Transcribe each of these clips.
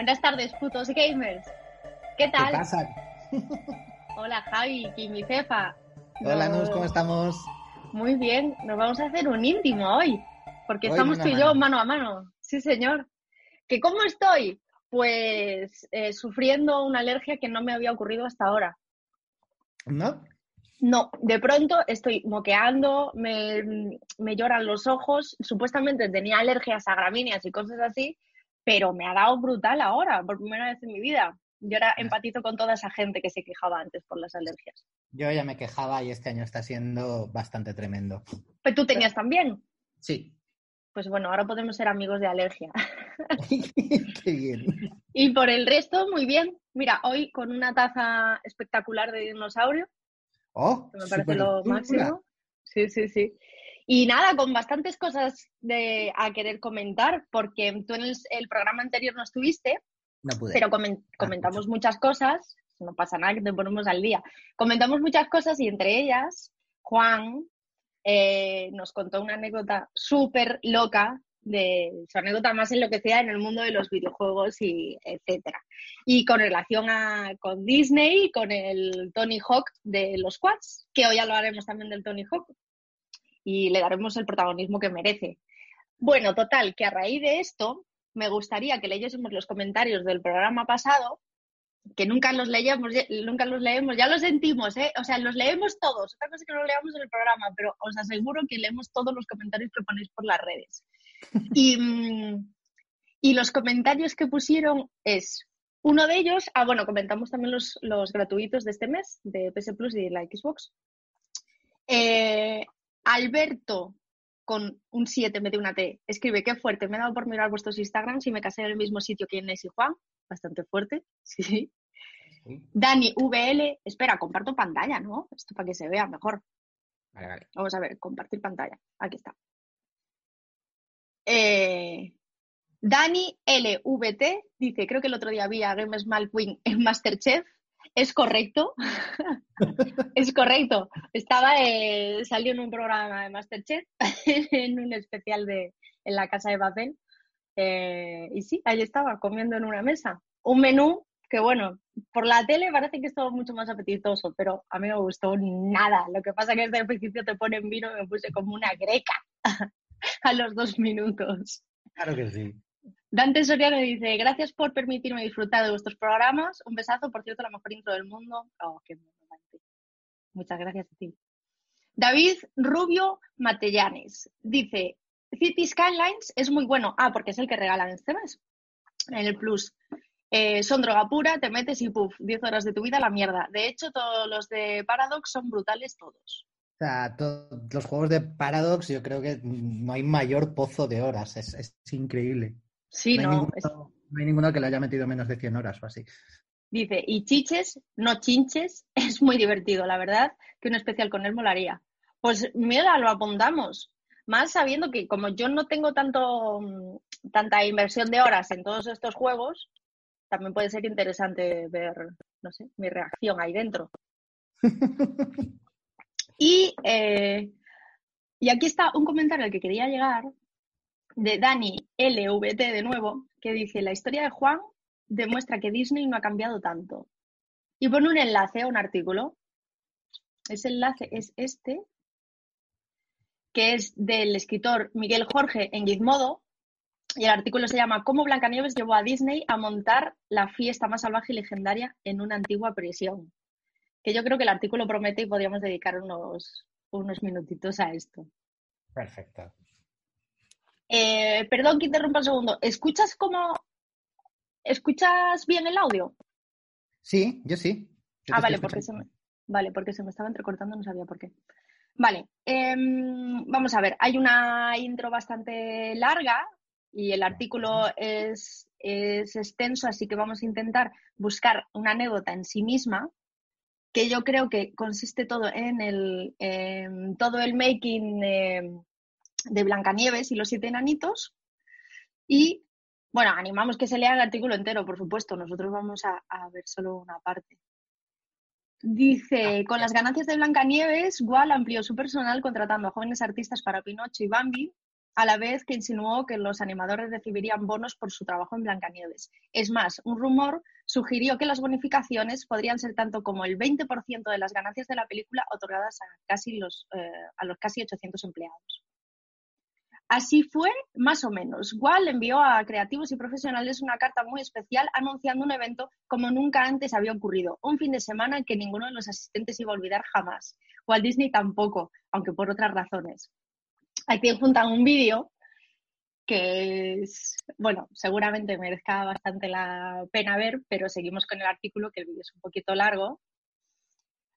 Buenas tardes, putos gamers. ¿Qué tal? ¿Qué pasa? Hola, Javi, Kimi Cefa. Hola, Nus, ¿cómo estamos? Muy bien, nos vamos a hacer un íntimo hoy, porque Hoy estamos tú y yo mano. mano a mano. Sí, señor. ¿Que cómo estoy? Pues eh, sufriendo una alergia que no me había ocurrido hasta ahora. ¿No? No, de pronto estoy moqueando, me, me lloran los ojos. Supuestamente tenía alergias a gramíneas y cosas así, pero me ha dado brutal ahora, por primera vez en mi vida. Yo ahora empatizo con toda esa gente que se quejaba antes por las alergias. Yo ya me quejaba y este año está siendo bastante tremendo. Pero tú tenías también. Sí. Pues bueno, ahora podemos ser amigos de alergia. Qué bien. Y por el resto, muy bien. Mira, hoy con una taza espectacular de dinosaurio, Oh, que me parece lo máximo. Sí, sí, sí. Y nada, con bastantes cosas de, a querer comentar, porque tú en el, el programa anterior no estuviste, No pude. pero comen- comentamos muchas cosas, no pasa nada que te ponemos al día. Comentamos muchas cosas y entre ellas, Juan eh, nos contó una anécdota súper loca de su anécdota más enloquecida en el mundo de los videojuegos y etcétera. Y con relación a con Disney y con el Tony Hawk de los quads, que hoy hablaremos también del Tony Hawk y le daremos el protagonismo que merece. Bueno, total, que a raíz de esto me gustaría que leyésemos los comentarios del programa pasado, que nunca los leíamos, nunca los leemos, ya lo sentimos, ¿eh? O sea, los leemos todos. Otra cosa es que no leamos en el programa, pero os aseguro que leemos todos los comentarios que ponéis por las redes. Y, mm, y los comentarios que pusieron es uno de ellos, ah, bueno, comentamos también los, los gratuitos de este mes, de PS Plus y de la Xbox. Eh, Alberto, con un 7 me dio una T, escribe, qué fuerte, me he dado por mirar vuestros Instagrams y me casé en el mismo sitio que Inés y Juan, bastante fuerte, sí. Sí. Dani VL, espera, comparto pantalla, ¿no? Esto para que se vea mejor. Vale, vale. Vamos a ver, compartir pantalla. Aquí está. Eh, Dani LVT dice, creo que el otro día vi a Games Malqueen en Masterchef. Es correcto. es correcto. Estaba, eh, salió en un programa de Masterchef, en un especial de en la casa de papel. Eh, y sí, ahí estaba, comiendo en una mesa. Un menú que, bueno, por la tele parece que es todo mucho más apetitoso, pero a mí no me gustó nada. Lo que pasa es que desde el principio te ponen vino y me puse como una greca a los dos minutos. Claro que sí. Dante Soriano dice, gracias por permitirme disfrutar de vuestros programas. Un besazo, por cierto, la mejor intro del mundo. Oh, qué. Muchas gracias a ti. David Rubio Matellanes dice, City Skylines es muy bueno. Ah, porque es el que regalan este mes, en el Plus. Eh, son droga pura, te metes y puff, 10 horas de tu vida a la mierda. De hecho, todos los de Paradox son brutales todos. O sea, to- los juegos de Paradox, yo creo que no hay mayor pozo de horas. Es, es increíble. Sí, no, hay no, ninguno, es- no hay ninguno que le haya metido menos de 100 horas o así. Dice, y chiches, no chinches, es muy divertido, la verdad, que un especial con él molaría. Pues mira, lo apuntamos. Más sabiendo que como yo no tengo tanto mm, tanta inversión de horas en todos estos juegos, también puede ser interesante ver, no sé, mi reacción ahí dentro. Y, eh, y aquí está un comentario al que quería llegar de Dani LVT de nuevo, que dice, la historia de Juan demuestra que Disney no ha cambiado tanto. Y pone un enlace a un artículo. Ese enlace es este, que es del escritor Miguel Jorge en Gizmodo, y el artículo se llama Cómo Blancanieves llevó a Disney a montar la fiesta más salvaje y legendaria en una antigua prisión. Que yo creo que el artículo promete y podríamos dedicar unos, unos minutitos a esto. Perfecto. Eh, perdón que interrumpa un segundo. ¿Escuchas cómo... ¿Escuchas bien el audio? Sí, yo sí. ah, vale porque, se me... vale, porque se me estaba entrecortando, no sabía por qué. Vale, em, vamos a ver, hay una intro bastante larga y el artículo es, es extenso, así que vamos a intentar buscar una anécdota en sí misma, que yo creo que consiste todo en el todo el making de Blancanieves y los siete enanitos. Y bueno, animamos que se lea el artículo entero, por supuesto. Nosotros vamos a, ver solo una parte. Dice, con las ganancias de Blancanieves, Wall amplió su personal contratando a jóvenes artistas para Pinocho y Bambi, a la vez que insinuó que los animadores recibirían bonos por su trabajo en Blancanieves. Es más, un rumor sugirió que las bonificaciones podrían ser tanto como el 20% de las ganancias de la película otorgadas a, casi los, eh, a los casi 800 empleados. Así fue, más o menos. Wall envió a creativos y profesionales una carta muy especial anunciando un evento como nunca antes había ocurrido, un fin de semana que ninguno de los asistentes iba a olvidar jamás. Walt Disney tampoco, aunque por otras razones. Aquí juntan un vídeo que es, bueno, seguramente merezca bastante la pena ver, pero seguimos con el artículo, que el vídeo es un poquito largo.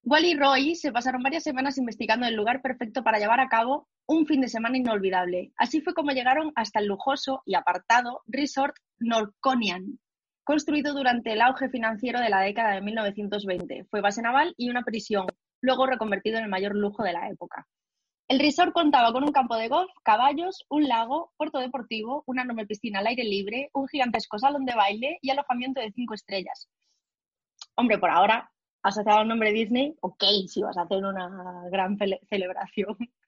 Wall y Roy se pasaron varias semanas investigando el lugar perfecto para llevar a cabo un fin de semana inolvidable. Así fue como llegaron hasta el lujoso y apartado Resort Norconian, construido durante el auge financiero de la década de 1920. Fue base naval y una prisión, luego reconvertido en el mayor lujo de la época. El resort contaba con un campo de golf, caballos, un lago, puerto deportivo, una enorme piscina al aire libre, un gigantesco salón de baile y alojamiento de cinco estrellas. Hombre, por ahora, asociado al nombre Disney, ok, si vas a hacer una gran celebración.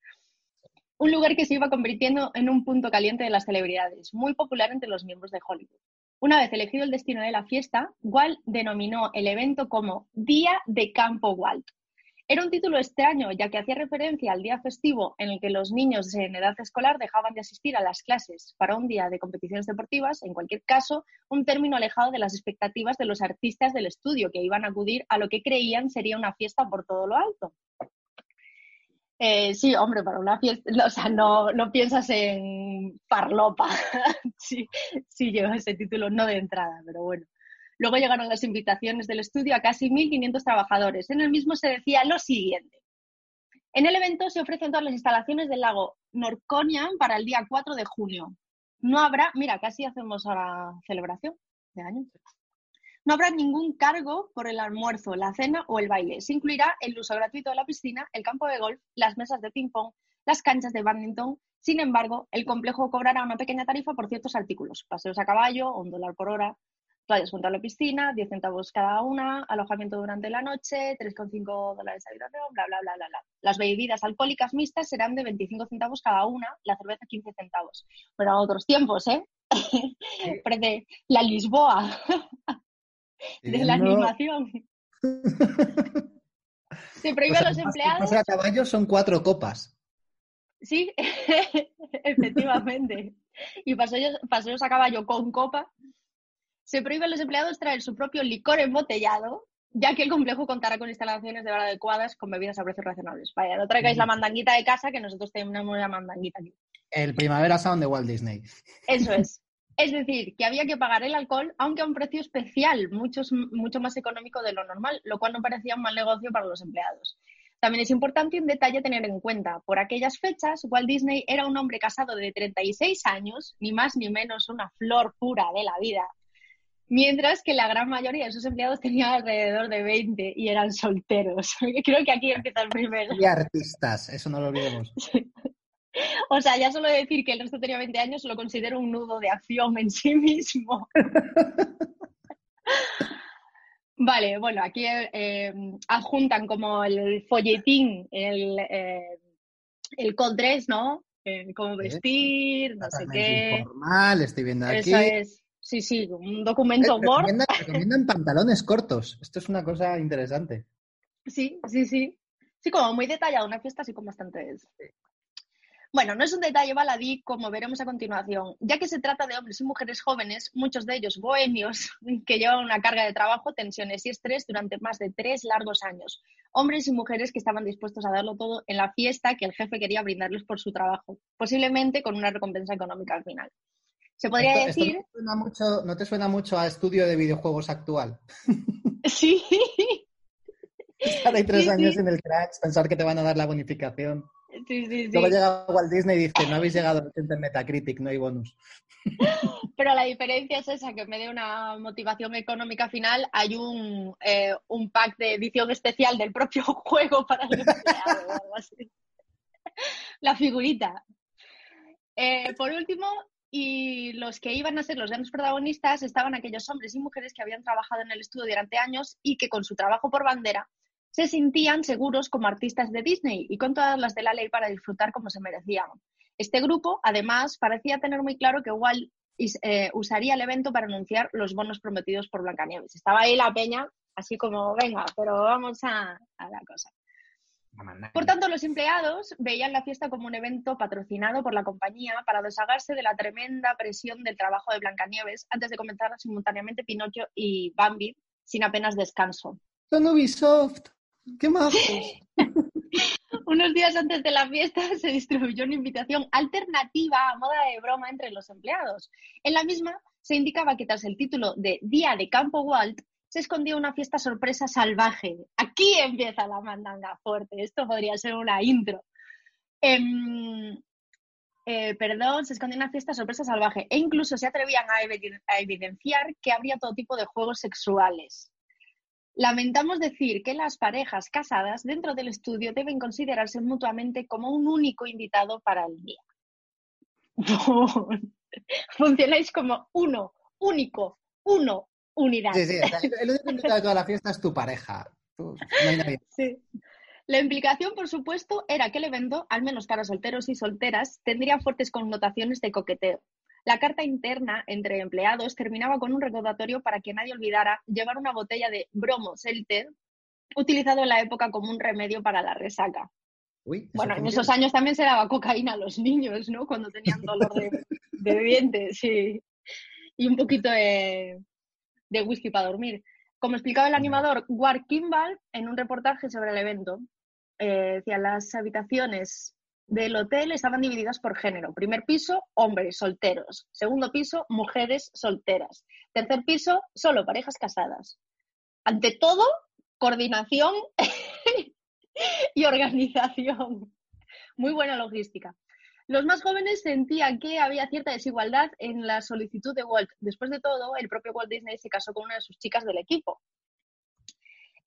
un lugar que se iba convirtiendo en un punto caliente de las celebridades, muy popular entre los miembros de Hollywood. Una vez elegido el destino de la fiesta, Walt denominó el evento como Día de Campo Walt. Era un título extraño, ya que hacía referencia al día festivo en el que los niños en edad escolar dejaban de asistir a las clases para un día de competiciones deportivas, en cualquier caso, un término alejado de las expectativas de los artistas del estudio, que iban a acudir a lo que creían sería una fiesta por todo lo alto. Eh, sí, hombre, para una fiesta, o sea, no, no piensas en parlopa si, si lleva ese título, no de entrada, pero bueno. Luego llegaron las invitaciones del estudio a casi 1.500 trabajadores. En el mismo se decía lo siguiente. En el evento se ofrecen todas las instalaciones del lago Norconian para el día 4 de junio. No habrá, mira, casi hacemos la celebración de año. No habrá ningún cargo por el almuerzo, la cena o el baile. Se incluirá el uso gratuito de la piscina, el campo de golf, las mesas de ping-pong, las canchas de badminton. Sin embargo, el complejo cobrará una pequeña tarifa por ciertos artículos, paseos a caballo, un dólar por hora, Toallas junto a la piscina, 10 centavos cada una, alojamiento durante la noche, 3,5 dólares de habitación, bla, bla, bla, bla, bla. Las bebidas alcohólicas mixtas serán de 25 centavos cada una, la cerveza 15 centavos. Pero a otros tiempos, ¿eh? Parece la Lisboa de la animación. Se prohíbe a los empleados. a caballo son cuatro copas. Sí, efectivamente. Y paseos, paseos a caballo con copa se prohíbe a los empleados traer su propio licor embotellado, ya que el complejo contará con instalaciones de bar adecuadas con bebidas a precios razonables. Vaya, no traigáis la mandanguita de casa, que nosotros tenemos la mandanguita aquí. El Primavera Sound de Walt Disney. Eso es. Es decir, que había que pagar el alcohol, aunque a un precio especial, mucho, mucho más económico de lo normal, lo cual no parecía un mal negocio para los empleados. También es importante un detalle a tener en cuenta. Por aquellas fechas, Walt Disney era un hombre casado de 36 años, ni más ni menos una flor pura de la vida, Mientras que la gran mayoría de sus empleados tenían alrededor de 20 y eran solteros. Creo que aquí empieza el primer. Y artistas, eso no lo olvidemos. O sea, ya solo decir que el resto tenía 20 años lo considero un nudo de acción en sí mismo. vale, bueno, aquí eh, adjuntan como el folletín, el, eh, el condrés, ¿no? Eh, cómo vestir, no sé qué. Formal, estoy viendo aquí. Eso es. Sí, sí, un documento Word. Recomiendan pantalones cortos. Esto es una cosa interesante. Sí, sí, sí. Sí, como muy detallado, una fiesta así con bastantes. Bueno, no es un detalle baladí, como veremos a continuación, ya que se trata de hombres y mujeres jóvenes, muchos de ellos bohemios, que llevan una carga de trabajo, tensiones y estrés durante más de tres largos años. Hombres y mujeres que estaban dispuestos a darlo todo en la fiesta que el jefe quería brindarles por su trabajo, posiblemente con una recompensa económica al final. Se podría decir... no, te suena mucho, ¿No te suena mucho a estudio de videojuegos actual? Sí. Estar ahí tres años en el crash, pensar que te van a dar la bonificación. Sí, sí, sí. Luego llega Walt Disney y dice, no habéis llegado a en Metacritic, no hay bonus. Pero la diferencia es esa, que en vez de una motivación económica final, hay un, eh, un pack de edición especial del propio juego para el empleado o algo así. La figurita. Eh, por último, y los que iban a ser los grandes protagonistas estaban aquellos hombres y mujeres que habían trabajado en el estudio durante años y que con su trabajo por bandera se sentían seguros como artistas de Disney y con todas las de la ley para disfrutar como se merecían. Este grupo, además, parecía tener muy claro que Walt eh, usaría el evento para anunciar los bonos prometidos por Blancanieves. Estaba ahí la peña, así como, venga, pero vamos a, a la cosa. Por tanto, los empleados veían la fiesta como un evento patrocinado por la compañía para deshagarse de la tremenda presión del trabajo de Blancanieves antes de comenzar simultáneamente Pinocho y Bambi sin apenas descanso. Son Ubisoft. ¡Qué más! Unos días antes de la fiesta se distribuyó una invitación alternativa a moda de broma entre los empleados. En la misma se indicaba que tras el título de Día de Campo Walt se escondía una fiesta sorpresa salvaje. Aquí empieza la mandanga fuerte. Esto podría ser una intro. Em, eh, perdón, se escondía una fiesta sorpresa salvaje e incluso se atrevían a evidenciar que habría todo tipo de juegos sexuales. Lamentamos decir que las parejas casadas dentro del estudio deben considerarse mutuamente como un único invitado para el día. Funcionáis como uno, único, uno, unidad. Sí, sí, el único invitado de toda la fiesta es tu pareja. Sí. La implicación, por supuesto, era que el evento, al menos para solteros y solteras, tendría fuertes connotaciones de coqueteo. La carta interna entre empleados terminaba con un recordatorio para que nadie olvidara llevar una botella de bromo selter, utilizado en la época como un remedio para la resaca. bueno, en esos años también se daba cocaína a los niños, ¿no? Cuando tenían dolor de, dientes, sí. Y un poquito de, whisky para dormir. Como explicaba el animador Ward Kimball en un reportaje sobre el evento, eh, decía, las habitaciones del hotel estaban divididas por género. Primer piso, hombres solteros. Segundo piso, mujeres solteras. Tercer piso, solo parejas casadas. Ante todo, coordinación y organización. Muy buena logística. Los más jóvenes sentían que había cierta desigualdad en la solicitud de Walt. Después de todo, el propio Walt Disney se casó con una de sus chicas del equipo,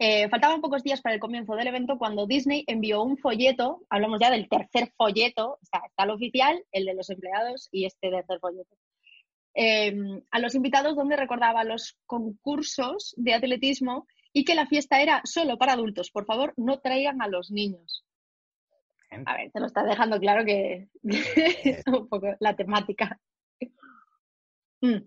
eh, faltaban pocos días para el comienzo del evento cuando Disney envió un folleto, hablamos ya del tercer folleto, está, el oficial, el de los empleados y este tercer folleto, em, a los invitados donde recordaba los concursos de atletismo y que la fiesta era solo para adultos. Por favor, no traigan a los niños. A ver, te lo está dejando claro que un poco la temática. Mm.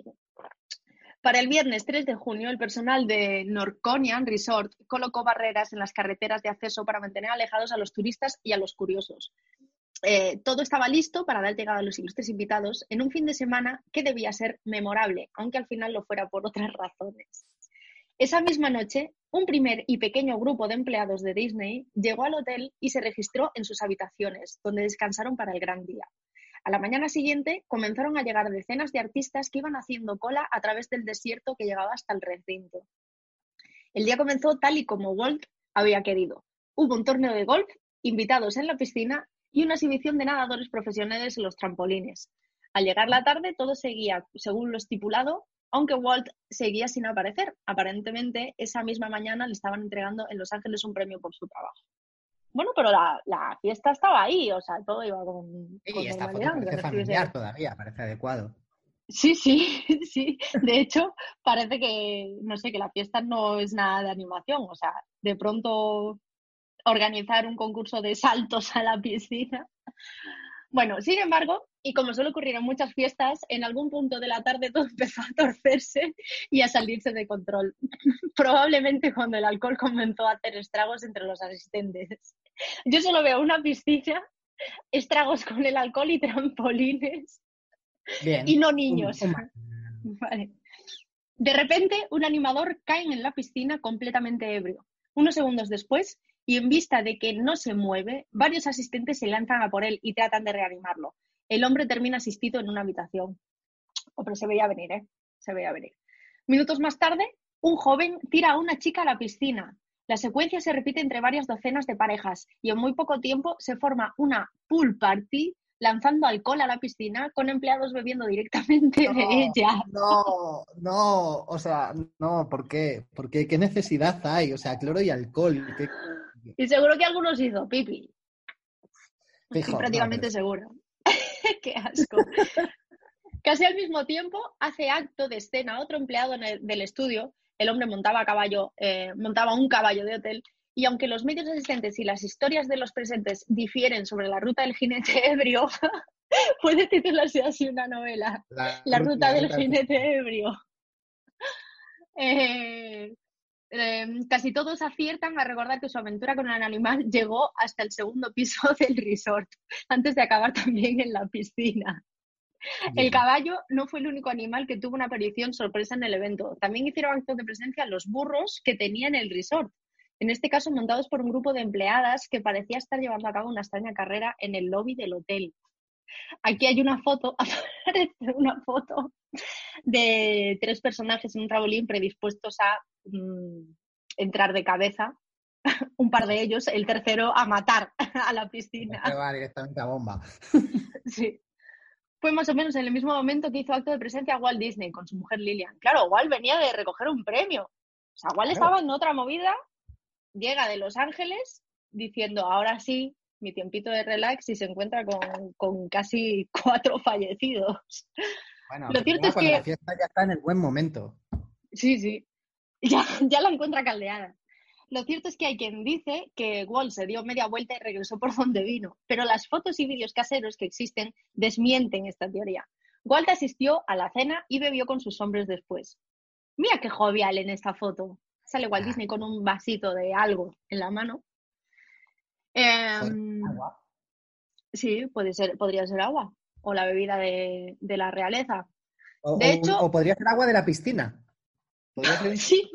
Para el viernes 3 de junio, el personal de Norconian Resort colocó barreras en las carreteras de acceso para mantener alejados a los turistas y a los curiosos. Eh, todo estaba listo para dar llegada a los ilustres invitados en un fin de semana que debía ser memorable, aunque al final lo fuera por otras razones. Esa misma noche, un primer y pequeño grupo de empleados de Disney llegó al hotel y se registró en sus habitaciones, donde descansaron para el gran día. A la mañana siguiente comenzaron a llegar decenas de artistas que iban haciendo cola a través del desierto que llegaba hasta el recinto. El día comenzó tal y como Walt había querido. Hubo un torneo de golf, invitados en la piscina y una exhibición de nadadores profesionales en los trampolines. Al llegar la tarde todo seguía según lo estipulado, aunque Walt seguía sin aparecer. Aparentemente esa misma mañana le estaban entregando en Los Ángeles un premio por su trabajo. Bueno, pero la, la, fiesta estaba ahí, o sea, todo iba con. Sí, esta foto parece familiar todavía, parece adecuado. Sí, sí, sí. De hecho, parece que, no sé, que la fiesta no es nada de animación. O sea, de pronto organizar un concurso de saltos a la piscina. Bueno, sin embargo, y como suele ocurrir en muchas fiestas, en algún punto de la tarde todo empezó a torcerse y a salirse de control. Probablemente cuando el alcohol comenzó a hacer estragos entre los asistentes. Yo solo veo una piscina estragos con el alcohol y trampolines. Bien. Y no niños. Vale. De repente, un animador cae en la piscina completamente ebrio. Unos segundos después, y en vista de que no se mueve, varios asistentes se lanzan a por él y tratan de reanimarlo. El hombre termina asistido en una habitación. Oh, pero se veía venir, ¿eh? Se veía venir. Minutos más tarde, un joven tira a una chica a la piscina. La secuencia se repite entre varias docenas de parejas y en muy poco tiempo se forma una pool party lanzando alcohol a la piscina con empleados bebiendo directamente de ella. No, no, o sea, no, ¿por qué? ¿Por qué? ¿Qué necesidad hay? O sea, cloro y alcohol. ¿qué- Y seguro que algunos hizo pipi. Fijo, Estoy no, prácticamente pero- seguro. Qué asco. Casi al mismo tiempo hace acto de escena otro empleado el- del estudio. El hombre montaba a caballo, eh, montaba un caballo de hotel. Y aunque los medios asistentes y las historias de los presentes difieren sobre la ruta del jinete ebrio, puede titularse así una novela. La ruta del jinete ebrio. Eh, eh, casi todos aciertan a recordar que su aventura con el animal llegó hasta el segundo piso del resort, antes de acabar también en la piscina. El Bien. caballo no fue el único animal que tuvo una aparición sorpresa en el evento. También hicieron actos de presencia los burros que tenía en el resort. En este caso, montados por un grupo de empleadas que parecía estar llevando a cabo una extraña carrera en el lobby del hotel. Aquí hay una foto, aparece una foto de tres personajes en un trabolín predispuestos a mm, entrar de cabeza. Un par de ellos, el tercero a matar a la piscina. Se va directamente a bomba. Sí. Fue más o menos en el mismo momento que hizo acto de presencia Walt Disney con su mujer Lillian. Claro, Walt venía de recoger un premio. O sea, Walt Claro. estaba en otra movida, llega de Los Ángeles diciendo, ahora sí, mi tiempito de relax y se encuentra con, con casi cuatro fallecidos. Bueno, Lo cierto es que- la fiesta ya está en el buen momento. Sí, sí. Ya, ya la encuentra caldeada. Lo cierto es que hay quien dice que Walt se dio media vuelta y regresó por donde vino, pero las fotos y vídeos caseros que existen desmienten esta teoría. Walt asistió a la cena y bebió con sus hombres después. Mira qué jovial en esta foto. Sale Walt. Disney con un vasito de algo en la mano. Em, Agua. sí, puede ser, podría ser agua o la bebida de, de la realeza. O, de hecho- o podría ser agua de la piscina. Podría ser un Sí,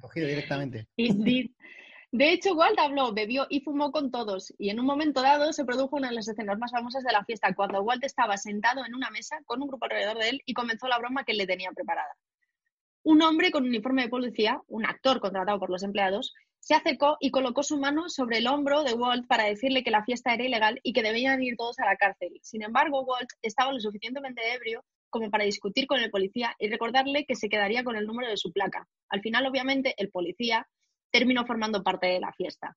cogido directamente. Indeed. De hecho, Walt habló, bebió y fumó con todos, y en un momento dado se produjo una de las escenas más famosas de la fiesta, cuando Walt estaba sentado en una mesa con un grupo alrededor de él y comenzó la broma que le tenía preparada. Un hombre con uniforme de policía, un actor contratado por los empleados, se acercó y colocó su mano sobre el hombro de Walt para decirle que la fiesta era ilegal y que debían ir todos a la cárcel. Sin embargo, Walt estaba lo suficientemente ebrio como para discutir con el policía y recordarle que se quedaría con el número de su placa. Al final, obviamente, el policía terminó formando parte de la fiesta.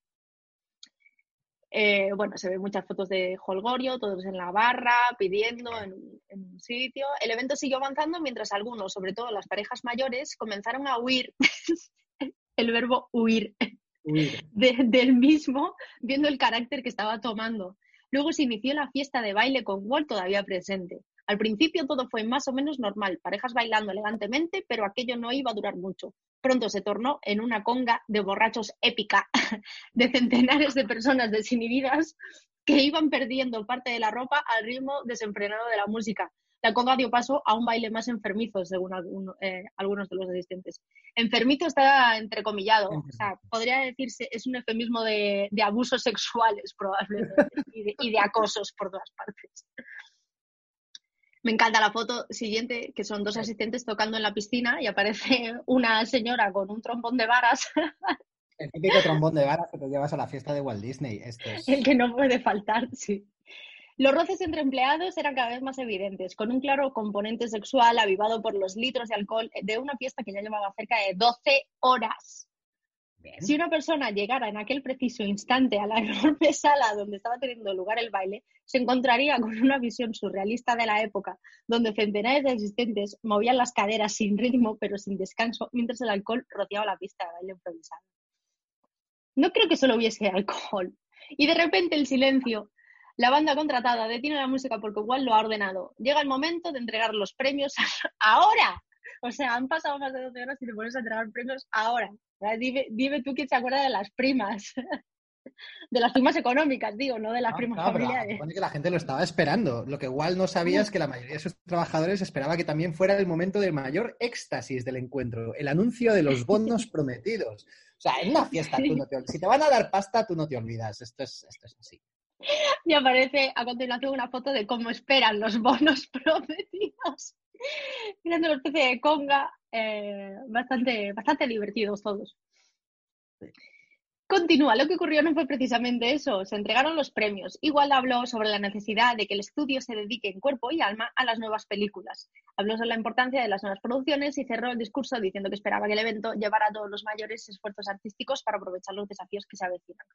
Eh, bueno, se ven muchas fotos de Holgorio, todos en la barra, pidiendo en, un- en un sitio. El evento siguió avanzando mientras algunos, sobre todo las parejas mayores, comenzaron a huir, el verbo huir, Huir. de- del mismo, viendo el carácter que estaba tomando. Luego se inició la fiesta de baile con Walt todavía presente. Al principio todo fue más o menos normal, parejas bailando elegantemente, pero aquello no iba a durar mucho. Pronto se tornó en una conga de borrachos épica, de centenares de personas desinhibidas que iban perdiendo parte de la ropa al ritmo desenfrenado de la música. La conga dio paso a un baile más enfermizo, según eh, algunos de los asistentes. Enfermizo está entrecomillado, o sea, podría decirse, es un eufemismo de, de abusos sexuales probablemente y de, y de acosos por todas partes. Me encanta la foto siguiente, que son dos asistentes tocando en la piscina y aparece una señora con un trombón de varas, El típico trombón de varas que te llevas a la fiesta de Walt Disney. Esto es... el que no puede faltar, sí. Los roces entre empleados eran cada vez más evidentes, con un claro componente sexual avivado por los litros de alcohol de una fiesta que ya llevaba cerca de 12 horas. Si una persona llegara en aquel preciso instante a la enorme sala donde estaba teniendo lugar el baile, se encontraría con una visión surrealista de la época, donde centenares de asistentes movían las caderas sin ritmo pero sin descanso, mientras el alcohol rociaba la pista de baile improvisada. No creo que solo hubiese alcohol. Y de repente el silencio. La banda contratada detiene la música porque igual lo ha ordenado. Llega el momento de entregar los premios ahora. O sea, han pasado más de 12 horas y te pones a entregar premios ahora. Dime, dime tú quién se acuerda de las primas. de las primas económicas, digo, no de las primas familiares. que la gente lo estaba esperando. Lo que igual no sabía es que la mayoría de sus trabajadores esperaba que también fuera el momento de mayor éxtasis del encuentro, el anuncio de los bonos prometidos. O sea, en una fiesta tú no te olvidas. Si te van a dar pasta, tú no te olvidas. Esto es, esto es así. Y aparece a continuación una foto de cómo esperan los bonos prometidos. Mirando una especie de conga, eh, bastante, bastante divertidos todos. Continúa, lo que ocurrió no fue precisamente eso, se entregaron los premios. Igual habló sobre la necesidad de que el estudio se dedique en cuerpo y alma a las nuevas películas. Habló sobre la importancia de las nuevas producciones y cerró el discurso diciendo que esperaba que el evento llevara todos los mayores esfuerzos artísticos para aprovechar los desafíos que se avecinan.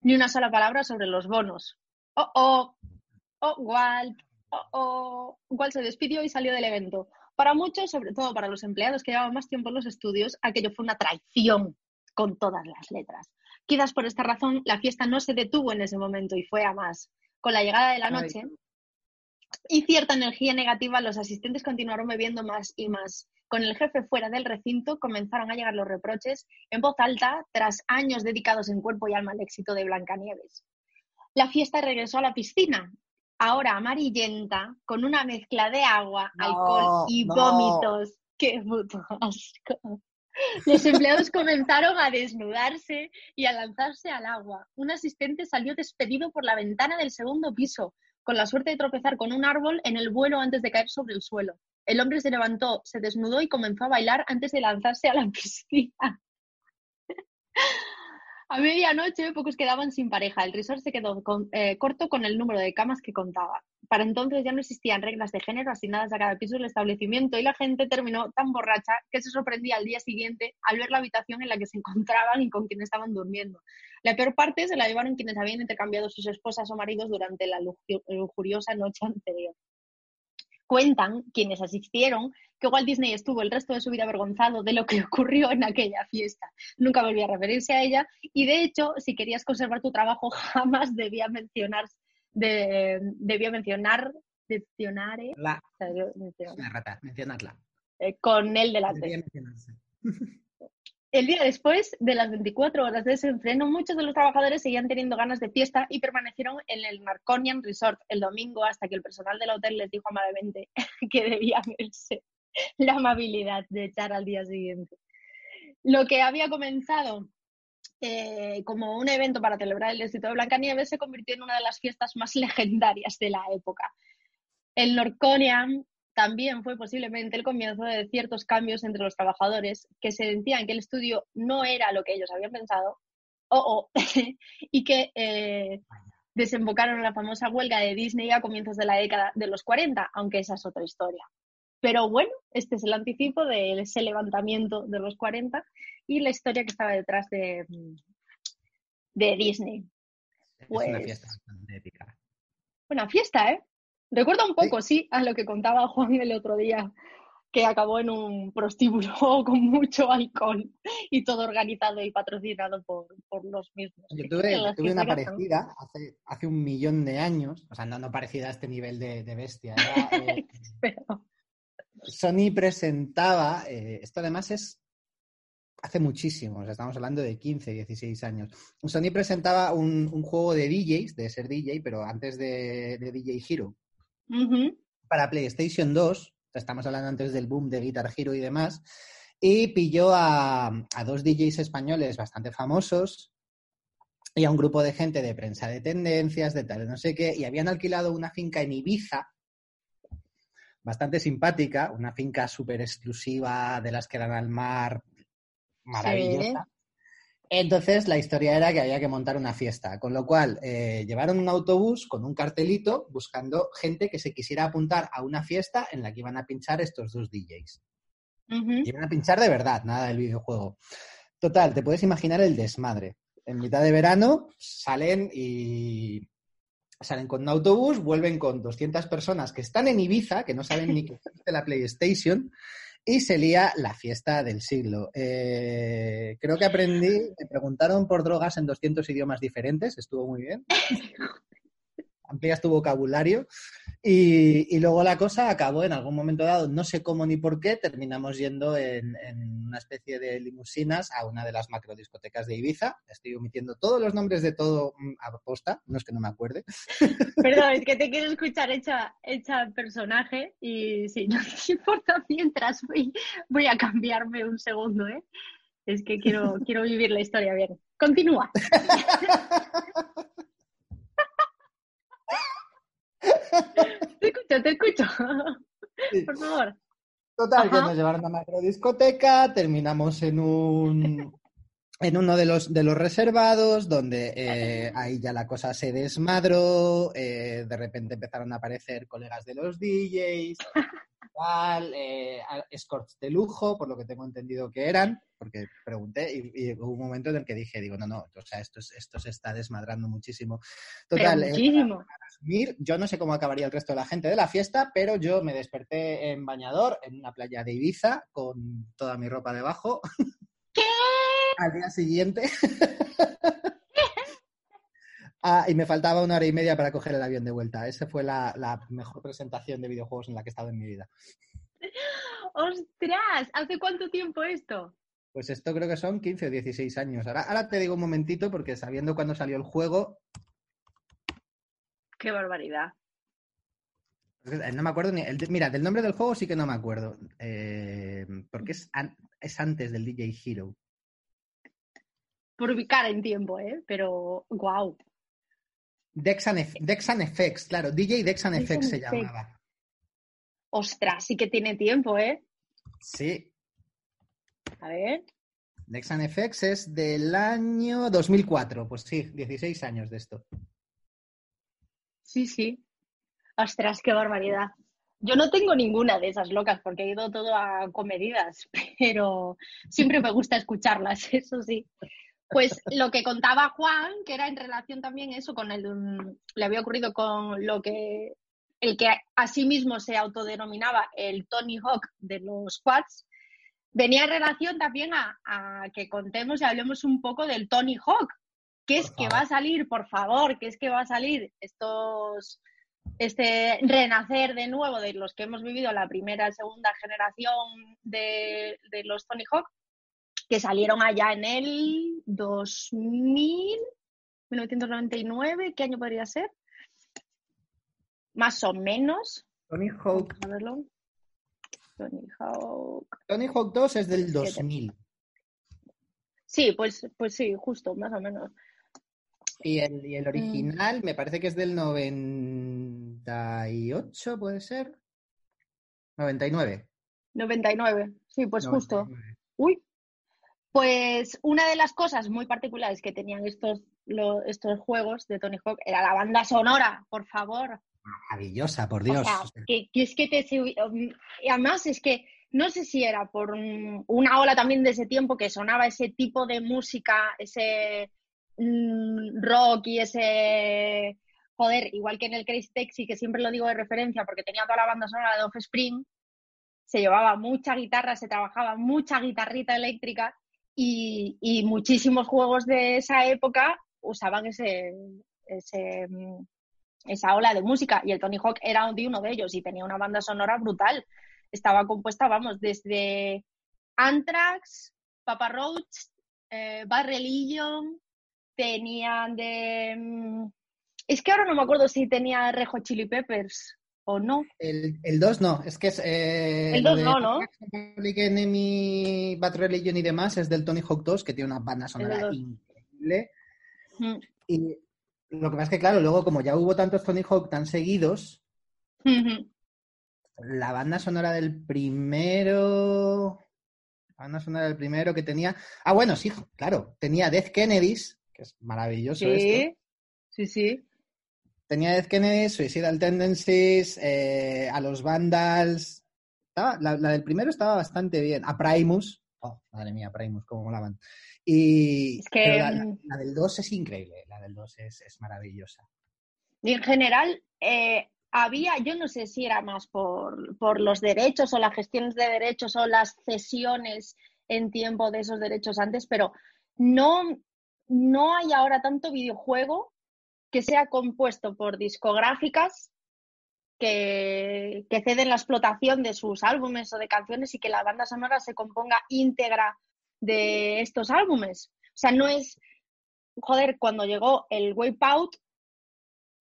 Ni una sola palabra sobre los bonos. Oh, oh, oh, Walt, oh. Walt se despidió y salió del evento. Para muchos, sobre todo para los empleados que llevaban más tiempo en los estudios, aquello fue una traición con todas las letras. Quizás por esta razón la fiesta no se detuvo en ese momento y fue a más. Con la llegada de la noche y cierta energía negativa, los asistentes continuaron bebiendo más y más. Con el jefe fuera del recinto comenzaron a llegar los reproches en voz alta tras años dedicados en cuerpo y alma al éxito de Blancanieves. La fiesta regresó a la piscina, ahora amarillenta, con una mezcla de agua, alcohol y vómitos. ¡Qué puto asco! Los empleados comenzaron a desnudarse y a lanzarse al agua. Un asistente salió despedido por la ventana del segundo piso, con la suerte de tropezar con un árbol en el vuelo antes de caer sobre el suelo. El hombre se levantó, se desnudó y comenzó a bailar antes de lanzarse a la piscina. A medianoche, pocos quedaban sin pareja. El resort se quedó eh, corto con el número de camas que contaba. Para entonces ya no existían reglas de género asignadas a cada piso del establecimiento y la gente terminó tan borracha que se sorprendía al día siguiente al ver la habitación en la que se encontraban y con quien estaban durmiendo. La peor parte se la llevaron quienes habían intercambiado sus esposas o maridos durante la lujuriosa noche anterior. Cuentan quienes asistieron que Walt Disney estuvo el resto de su vida avergonzado de lo que ocurrió en aquella fiesta. Nunca volvió a referirse a ella y de hecho, si querías conservar tu trabajo, jamás debía mencionar, debía mencionar, mencionar, la, mencionarla. Eh, con él delante. El día después de las 24 horas de ese entreno, muchos de los trabajadores seguían teniendo ganas de fiesta y permanecieron en el Marconian Resort el domingo hasta que el personal del hotel les dijo amablemente que debían irse. La amabilidad de echar al día siguiente. Lo que había comenzado eh, como un evento para celebrar el éxito de Blancanieves se convirtió en una de las fiestas más legendarias de la época. El Norconian también fue posiblemente el comienzo de ciertos cambios entre los trabajadores que se sentían que el estudio no era lo que ellos habían pensado o y que eh, desembocaron en la famosa huelga de Disney a comienzos de la década de los 40, aunque esa es otra historia. Pero bueno, este es el anticipo de ese levantamiento de los 40 y la historia que estaba detrás de, de Disney. es una pues fiesta épica. Una fiesta, ¿eh? Recuerda un poco, sí. a lo que contaba Juan el otro día, que acabó en un prostíbulo con mucho alcohol y todo organizado y patrocinado por, los mismos. Yo tuve, una parecida hace, un millón de años, o sea, no, parecida a este nivel de, bestia. Eh, Sony presentaba, eh, esto además es hace muchísimo, o sea, estamos hablando de 15, 16 años. Sony presentaba un, juego de DJs, de ser DJ, pero antes de, de DJ Hero para PlayStation 2, estamos hablando antes del boom de Guitar Hero y demás, y pilló a, dos DJs españoles bastante famosos y a un grupo de gente de prensa de tendencias, de tal, no sé qué, y habían alquilado una finca en Ibiza, bastante simpática, una finca súper exclusiva de las que dan al mar, maravillosa. Entonces la historia era que había que montar una fiesta, con lo cual eh, llevaron un autobús con un cartelito buscando gente que se quisiera apuntar a una fiesta en la que iban a pinchar estos dos DJs. Iban a pinchar de verdad, nada del videojuego. Total, te puedes imaginar el desmadre. En mitad de verano salen y salen con un autobús, vuelven con 200 personas que están en Ibiza, que no saben ni qué es la PlayStation, y se lía la fiesta del siglo. Eh, creo que aprendí, me preguntaron por drogas en 200 idiomas diferentes, estuvo muy bien. Amplias tu vocabulario. Y, luego la cosa acabó en algún momento dado, no sé cómo ni por qué, terminamos yendo en, una especie de limusinas a una de las macrodiscotecas de Ibiza. Estoy omitiendo todos los nombres de todo mm, a posta, no es que no me acuerde. Perdón, es que te quiero escuchar hecha, hecha personaje y si no te importa mientras voy, voy a cambiarme un segundo, ¿eh? Es que quiero, quiero vivir la historia bien. Continúa. te escucho, te escucho. Por favor. Total, que nos llevaron a una macrodiscoteca, terminamos en un en uno de los, de los reservados, donde eh, ahí ya la cosa se desmadró, eh, de repente empezaron a aparecer colegas de los DJs, eh, escorts de lujo, por lo que tengo entendido que eran, porque pregunté y, hubo un momento en el que dije, digo, no, no, o sea, esto, esto se está desmadrando muchísimo. Total, muchísimo. yo no sé cómo acabaría el resto de la gente de la fiesta, pero yo me desperté en bañador, en una playa de Ibiza, con toda mi ropa debajo. ¿Qué? Al día siguiente. Ah, y me faltaba una hora y media para coger el avión de vuelta. Esa fue la, mejor presentación de videojuegos en la que he estado en mi vida. ¡Ostras! ¿Hace cuánto tiempo esto? Pues esto creo que son 15 o 16 años. Ahora, ahora te digo un momentito porque sabiendo cuándo salió el juego... ¡Qué barbaridad! Eh, no me acuerdo ni... mira, del nombre del juego sí que no me acuerdo. Eh, porque es, es antes del DJ Hero. Por ubicar en tiempo, ¿eh? Pero, wow. Dexan, Dexan Effects, claro, DJ Dexan, Effects se llamaba. Ostras, sí que tiene tiempo, ¿eh? Sí. A ver. Dexan Effects es del año 2004, pues sí, 16 años de esto. Sí, sí. Ostras, qué barbaridad. Yo no tengo ninguna de esas locas porque he ido todo a comedidas, pero siempre me gusta escucharlas, eso sí. Pues lo que contaba Juan, que era en relación también eso con el, mm, le había ocurrido con lo que el que a sí mismo se autodenominaba el Tony Hawk de los quads, venía en relación también a, que contemos y hablemos un poco del Tony Hawk, que es que va a salir, por favor, que es que va a salir estos este renacer de nuevo de los que hemos vivido la primera segunda generación de, de los Tony Hawk, que salieron allá en el 2000, 1999, ¿qué año podría ser? Más o menos. Tony Hawk. A verlo. Tony Hawk. Tony Hawk 2 es del 2000. Sí, pues, pues sí, justo, más o menos. Y el, y el original me parece que es del 98, ¿puede ser? 99. 99, sí, pues justo. Uy, pues una de las cosas muy particulares que tenían estos, estos juegos de Tony Hawk era la banda sonora, por favor. Maravillosa, por Dios. que, es que te... Um, y además es que no sé si era por una ola también de ese tiempo que sonaba ese tipo de música, ese mm, rock y ese... Joder, igual que en el Crazy Taxi, que siempre lo digo de referencia porque tenía toda la banda sonora de Offspring, se llevaba mucha guitarra, se trabajaba mucha guitarrita eléctrica y, muchísimos juegos de esa época usaban ese, mm, esa ola de música y el Tony Hawk era uno de ellos y tenía una banda sonora brutal. Estaba compuesta, vamos, desde Anthrax, Papa Roach, eh, Bad Religion, tenían de... Mm, es que ahora no me acuerdo si tenía Rejo Chili Peppers ¿O no? El, el 2 no, es que es... Eh, el 2 no, ¿no? Public Enemy, Bad Religion y demás es del Tony Hawk 2, que tiene una banda sonora increíble. Mm. Y lo que pasa es que, claro, luego como ya hubo tantos Tony Hawk tan seguidos, la banda sonora del primero... La banda sonora del primero que tenía... Ah, bueno, sí, claro, tenía Death Kennedys, que es maravilloso sí, Sí, sí. Tenía Death Kennedy, Suicidal Tendencies, eh, a los Vandals. la, del primero estaba bastante bien. A Primus. Oh, madre mía, Primus, cómo molaban. Y mm, la, del 2 es increíble, la del 2 es, maravillosa. Y en general, eh, había, yo no sé si era más por, por los derechos o las gestiones de derechos o las cesiones en tiempo de esos derechos antes, pero no, no hay ahora tanto videojuego que sea compuesto por discográficas que, ceden la explotación de sus álbumes o de canciones y que la banda sonora se componga íntegra de estos álbumes. O sea, no es, joder, cuando llegó el Wipeout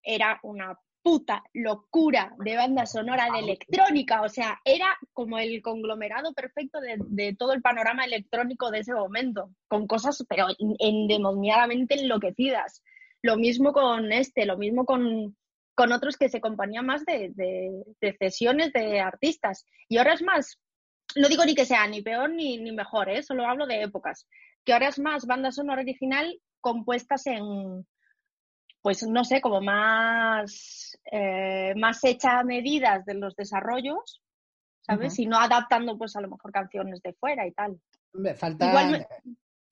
era una puta locura de banda sonora de electrónica, o sea, era como el conglomerado perfecto de, todo el panorama electrónico de ese momento, con cosas pero endemoniadamente enloquecidas. Lo mismo con este, lo mismo con, con otros que se componían más de, de, cesiones de artistas. Y ahora es más, no digo ni que sea ni peor ni, ni mejor, ¿eh? solo hablo de épocas, que ahora es más banda sonora original compuestas en, pues no sé, como más, eh, más hecha a medidas de los desarrollos, ¿sabes? Y no adaptando, pues a lo mejor canciones de fuera y tal. falta...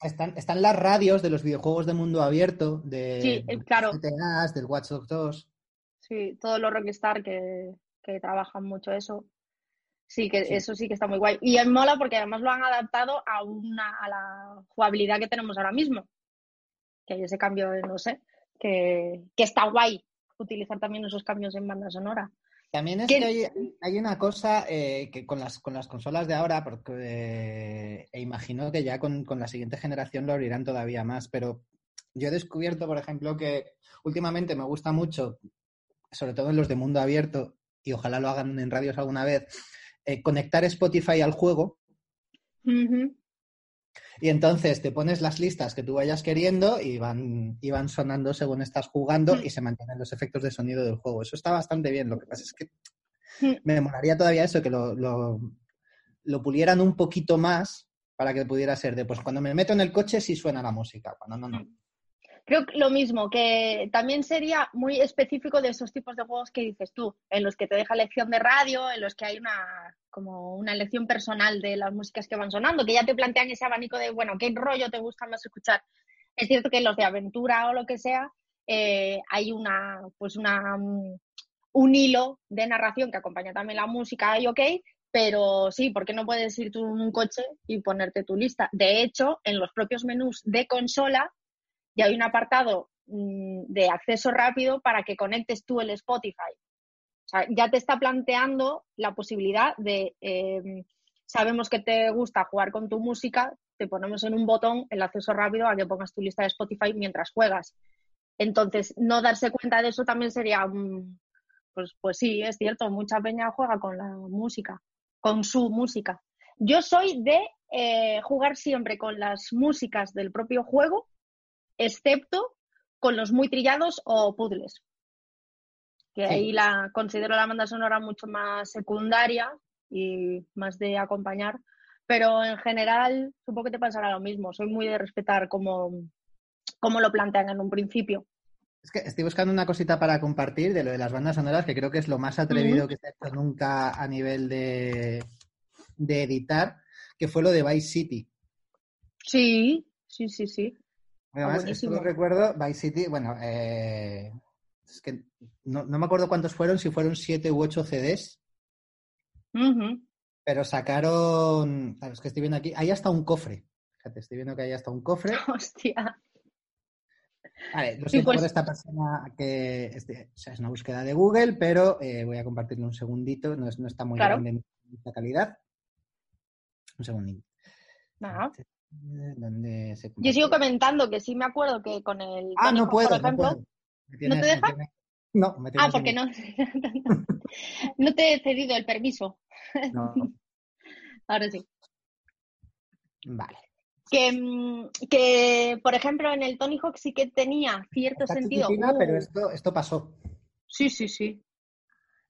Están, están las radios de los videojuegos de mundo abierto, de sí, eh, claro. del Watch Dogs 2. Sí, todos los Rockstar que, que trabajan mucho eso. Sí, que eso sí que está muy guay. Y es mola porque además lo han adaptado a, una, a la jugabilidad que tenemos ahora mismo. Que hay ese cambio, no sé, que, está guay utilizar también esos cambios en banda sonora. También es que hay, una cosa eh, que con las, con las consolas de ahora, porque eh, e imagino que ya con, la siguiente generación lo abrirán todavía más, pero yo he descubierto, por ejemplo, que últimamente me gusta mucho, sobre todo en los de mundo abierto, y ojalá lo hagan en radios alguna vez, eh, conectar Spotify al juego. Y entonces te pones las listas que tú vayas queriendo y van, y van sonando según estás jugando mm. y se mantienen los efectos de sonido del juego. Eso está bastante bien. Lo que pasa es que mm. me demoraría todavía eso, que lo, lo, lo, pulieran un poquito más para que pudiera ser de, pues cuando me meto en el coche sí suena la música, cuando no, no. Creo que lo mismo, que también sería muy específico de esos tipos de juegos que dices tú, en los que te deja lección de radio, en los que hay una como una lección personal de las músicas que van sonando, que ya te plantean ese abanico de, bueno, ¿qué rollo te gusta más escuchar? Es cierto que en los de aventura o lo que sea, eh, hay una, pues una, mm, un hilo de narración que acompaña también la música y ok, pero sí, ¿por qué no puedes ir tú en un coche y ponerte tu lista? De hecho, en los propios menús de consola y hay un apartado mm, de acceso rápido para que conectes tú el Spotify. O sea, ya te está planteando la posibilidad de, em, sabemos que te gusta jugar con tu música, te ponemos en un botón el acceso rápido a que pongas tu lista de Spotify mientras juegas. Entonces, no darse cuenta de eso también sería, pues, pues sí, es cierto, mucha peña juega con la música, con su música. Yo soy de eh, jugar siempre con las músicas del propio juego excepto con los muy trillados o puzzles. Que ahí la considero la banda sonora mucho más secundaria y más de acompañar. Pero en general, supongo que te pasará lo mismo. Soy muy de respetar cómo, lo plantean en un principio. Es que estoy buscando una cosita para compartir de lo de las bandas sonoras, que creo que es lo más atrevido que se ha hecho nunca a nivel de, de editar, que fue lo de Vice City. Sí, sí, sí, sí. Además, esto lo recuerdo, Vice City, bueno, eh, es que no, me acuerdo cuántos fueron, si fueron siete u ocho CDs. Pero sacaron, es que estoy viendo aquí, hay hasta un cofre. Fíjate, estoy viendo que hay hasta un cofre. Hostia. Vale, lo siento por pues esta persona que este, es una búsqueda de Google, pero eh, voy a compartirlo un segundito, no, no está muy grande en esta calidad. Un segundito. Yo sigo comentando que sí me acuerdo que con el. Ah, no puedo, por ejemplo. No, te deja? No, me Ah, porque no. no te he cedido el permiso. No. Ahora sí. Vale. Que, mm, que, por ejemplo, en el Tony Hawk sí que tenía cierto sentido. Pero esto, esto pasó. Sí, sí, sí.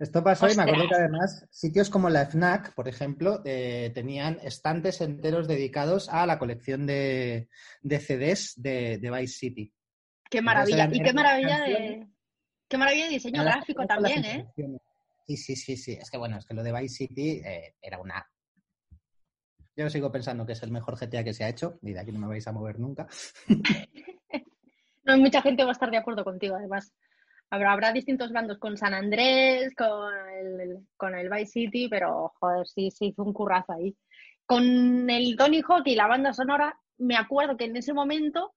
Esto pasó y me acuerdo que además sitios como la FNAC, por ejemplo, eh, tenían estantes enteros dedicados a la colección de, CDs de, Vice City. Qué maravilla. y qué maravilla de, qué maravilla de diseño gráfico también, ¿eh? Sí, sí, sí, sí. Es que bueno, es que lo de Vice City eh, era una... Yo sigo pensando que es el mejor GTA que se ha hecho y de aquí no me vais a mover nunca. no, mucha gente va a estar de acuerdo contigo, además. Habrá, habrá distintos bandos con San Andrés, con el, con el Vice City, pero joder, sí, se hizo un currazo ahí. Con el Tony Hawk y la banda sonora, me acuerdo que en ese momento,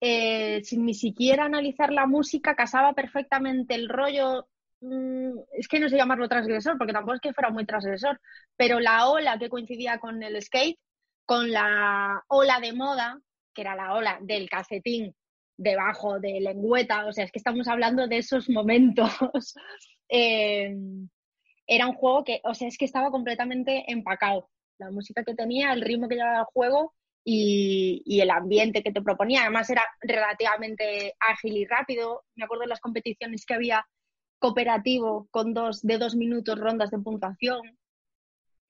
eh, sin ni siquiera analizar la música, casaba perfectamente el rollo mm, es que no sé llamarlo transgresor, porque tampoco es que fuera muy transgresor, pero la ola que coincidía con el skate, con la ola de moda, que era la ola del calcetín debajo de lengüeta, o sea, es que estamos hablando de esos momentos. Eh, era un juego que, o sea, es que estaba completamente empacado. La música que tenía, el ritmo que llevaba el juego y, el ambiente que te proponía. Además, era relativamente ágil y rápido. Me acuerdo de las competiciones que había cooperativo con dos de dos minutos rondas de puntuación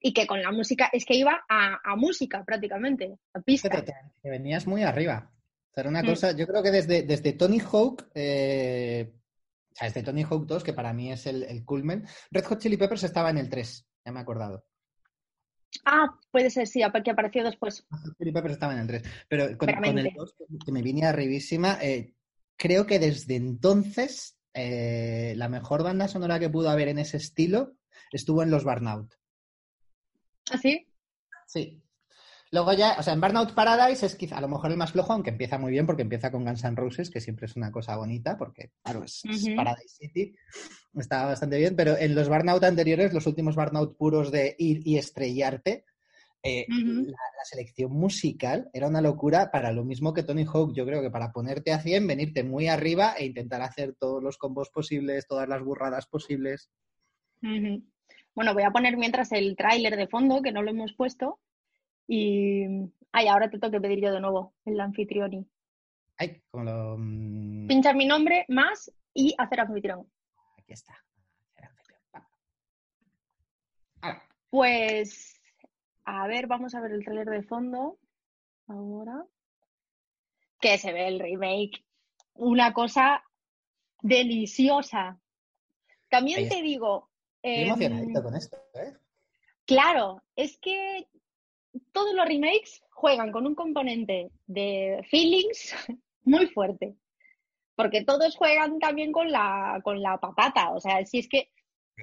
y que con la música es que iba a, música prácticamente, a pista. Te, venías muy arriba. Era una mm. cosa, yo creo que desde, desde Tony Hawk, eh, o sea, desde Tony Hawk 2, que para mí es el, el culmen, Red Hot Chili Peppers estaba en el 3, ya me he acordado. Ah, puede ser, sí, que apareció después. Chili Peppers estaba en el 3. Pero con, el 2, que me vine arribísima, eh, creo que desde entonces eh, la mejor banda sonora que pudo haber en ese estilo estuvo en los Burnout. ¿Ah, sí? Sí. Luego ya, o sea, en Burnout Paradise es quizá a lo mejor el más flojo, aunque empieza muy bien porque empieza con Guns N' Roses, que siempre es una cosa bonita, porque claro, es, Paradise City, está bastante bien, pero en los Burnout anteriores, los últimos Burnout puros de ir y estrellarte, eh, la, selección musical era una locura para lo mismo que Tony Hawk. Yo creo que para ponerte a 100, venirte muy arriba e intentar hacer todos los combos posibles, todas las burradas posibles. Bueno, voy a poner mientras el tráiler de fondo, que no lo hemos puesto, y. Ay, ahora te toca pedir yo de nuevo el anfitrión. Ay, como lo. Mm, Pinchar mi nombre más y hacer anfitrión. Aquí está. Pues. A ver, vamos a ver el trailer de fondo. Ahora. Que se ve el remake. Una cosa deliciosa. También te digo. Estoy em, con esto, ¿eh? Claro, es que todos los remakes juegan con un componente de feelings muy fuerte. Porque todos juegan también con la, con la patata. O sea, si es que,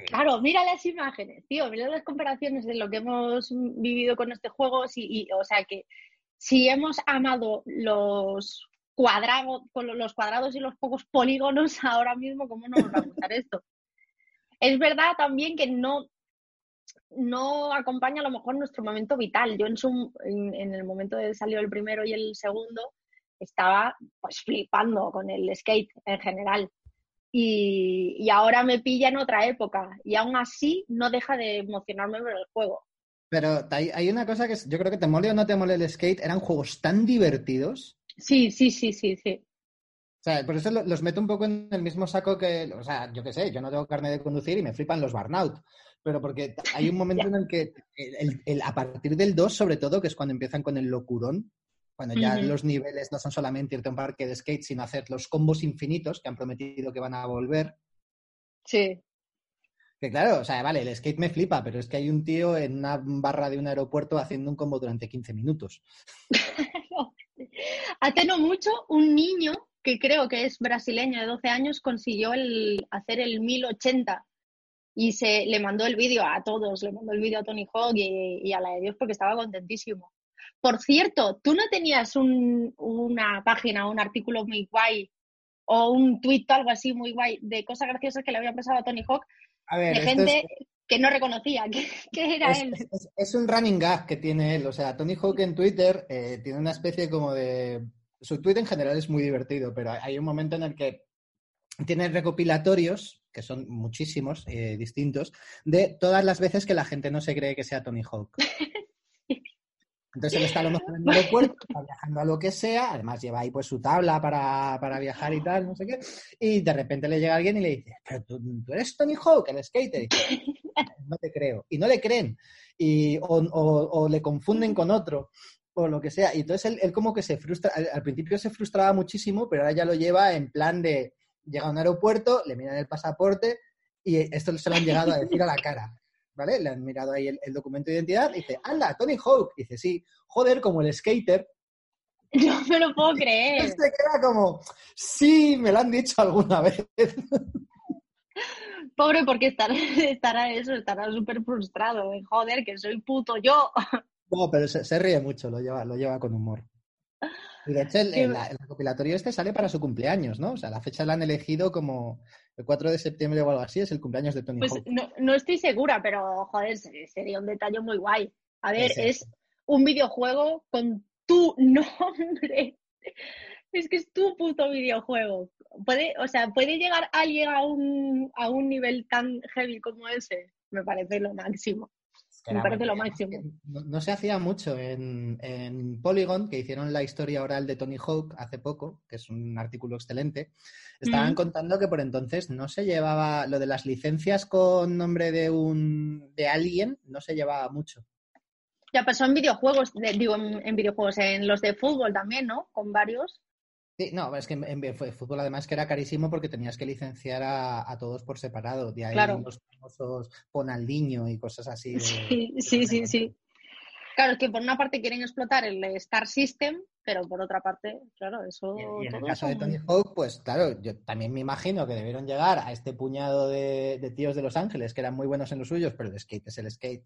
claro, mira las imágenes, tío, mira las comparaciones de lo que hemos vivido con este juego. y, o sea, que si hemos amado los cuadrados, con los cuadrados y los pocos polígonos ahora mismo, ¿cómo no nos va a gustar esto? Es verdad también que no, no acompaña a lo mejor nuestro momento vital. Yo en, su, en, el momento de salir el primero y el segundo estaba pues flipando con el skate en general. Y, ahora me pilla en otra época y aún así no deja de emocionarme ver el juego. Pero hay, una cosa que yo creo que te mole o no te mole el skate, eran juegos tan divertidos. Sí, sí, sí, sí, sí. O sea, por eso los meto un poco en el mismo saco que, o sea, yo qué sé, yo no tengo carne de conducir y me flipan los burnout pero porque hay un momento en el que a partir del 2, sobre todo, que es cuando empiezan con el locurón, cuando ya los niveles no son solamente irte a un parque de skate, sino hacer los combos infinitos que han prometido que van a volver. Sí. Que claro, o sea, vale, el skate me flipa, pero es que hay un tío en una barra de un aeropuerto haciendo un combo durante 15 minutos. Hace no mucho, un niño que creo que es brasileño de 12 años consiguió el, hacer el 1080 y se le mandó el vídeo a todos, le mandó el vídeo a Tony Hawk y, a la de Dios porque estaba contentísimo. Por cierto, ¿tú no tenías una página, un artículo muy guay o un tweet o algo así muy guay de cosas graciosas que le había pasado a Tony Hawk de gente que no reconocía que, era él? Es, un running gag que tiene él. O sea, Tony Hawk en Twitter eh, tiene una especie como de... Su tweet en general es muy divertido, pero hay un momento en el que tiene recopilatorios que son muchísimos, eh, distintos, de todas las veces que la gente no se cree que sea Tony Hawk. Entonces él está a lo mejor en el aeropuerto, está viajando a lo que sea, además lleva ahí pues su tabla para, viajar y tal, no sé qué, y de repente le llega alguien y le dice, pero tú, eres Tony Hawk, el skater. no te creo. Y no le creen. Y, o, le confunden con otro o lo que sea. Y entonces él, como que se frustra, al, principio se frustraba muchísimo, pero ahora ya lo lleva en plan de, llega a un aeropuerto, le miran el pasaporte y esto se lo han llegado a decir a la cara. ¿Vale? Le han mirado ahí el, documento de identidad y dice, anda, Tony Hawk. Y dice, sí, joder, como el skater. No me lo puedo creer. Este queda como, sí, me lo han dicho alguna vez. Pobre, porque estará, estará eso, estará súper frustrado. Joder, que soy puto yo. No, pero se, ríe mucho, lo lleva, lo lleva con humor. Y de hecho, el, el, recopilatorio este sale para su cumpleaños, ¿no? O sea, la fecha la han elegido como el 4 de septiembre o algo así, es el cumpleaños de Tony pues Hawk. No, no estoy segura, pero joder, sería un detalle muy guay. A ver, es un videojuego con tu nombre. Es que es tu puto videojuego. Puede, o sea, ¿puede llegar alguien a un, a un nivel tan heavy como ese? Me parece lo máximo. Me parece lo máximo. No, se hacía mucho en, en, Polygon, que hicieron la historia oral de Tony Hawk hace poco, que es un artículo excelente. Estaban contando que por entonces no se llevaba lo de las licencias con nombre de un de alguien, no se llevaba mucho. Ya pasó en videojuegos, digo en, videojuegos, en los de fútbol también, ¿no? Con varios. Sí, no, es que en, fútbol además que era carísimo porque tenías que licenciar a, todos por separado. De ahí los famosos Ponaldiño y cosas así. sí, sí, sí, sí. Claro, es que por una parte quieren explotar el Star System, pero por otra parte, claro, eso. Y, en el caso de Tony Hawk, pues claro, yo también me imagino que debieron llegar a este puñado de, de tíos de Los Ángeles que eran muy buenos en los suyos, pero el skate es el skate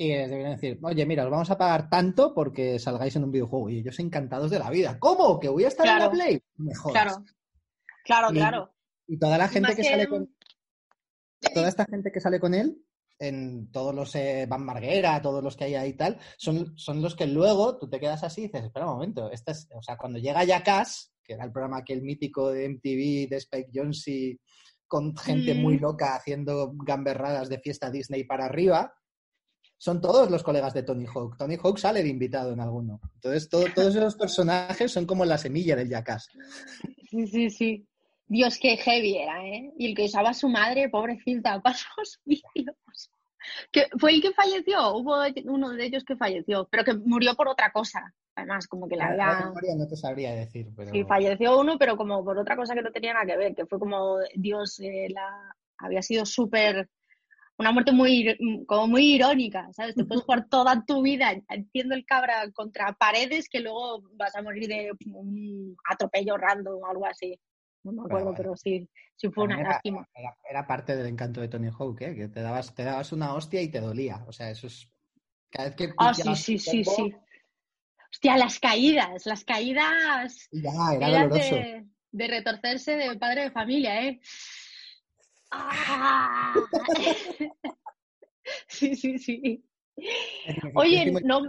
y les deberían decir, oye, mira, os vamos a pagar tanto porque salgáis en un videojuego. Y ellos encantados de la vida. ¿Cómo? ¿Que voy a estar en la Play? Mejor. Claro, claro, claro. Y toda la gente que sale con... Toda esta gente que sale con él, en todos los eh, Van Marguera, todos los que hay ahí y tal, son, son los que luego tú te quedas así y dices, espera un momento, esta es, o sea, cuando llega Jackass, que era el programa aquel mítico de MTV, de Spike Jonze, con gente muy mm. loca haciendo gamberradas de fiesta Disney para arriba, son todos los colegas de Tony Hawk. Tony Hawk sale de invitado en alguno. Entonces, todos esos personajes son como la semilla del Jackass. Sí, sí, sí. Dios, qué heavy era, ¿eh? Y el que usaba a su madre, pobrecita, para los vídeos. Que fue el que falleció, hubo uno de ellos que falleció, pero que murió por otra cosa. Además, como que la había... No te sabría decir, pero... Sí, falleció uno, pero como por otra cosa que no tenía nada que ver, que fue como, Dios, eh, la... había sido súper una muerte muy, como muy irónica, ¿sabes? Te puedes jugar toda tu vida haciendo el cabra contra paredes que luego vas a morir de un atropello random o algo así. No me acuerdo, pero, sí, sí fue una era, Era, parte del encanto de Tony Hawk, ¿eh? que te dabas, te dabas una hostia y te dolía. O sea, eso es... Cada vez que... Ah, sí, sí, sí, sí. Hostia, las caídas, las caídas... Ya, era doloroso. De, de retorcerse de padre de familia, ¿eh? ¡Ah! sí, sí, sí. Oye, no.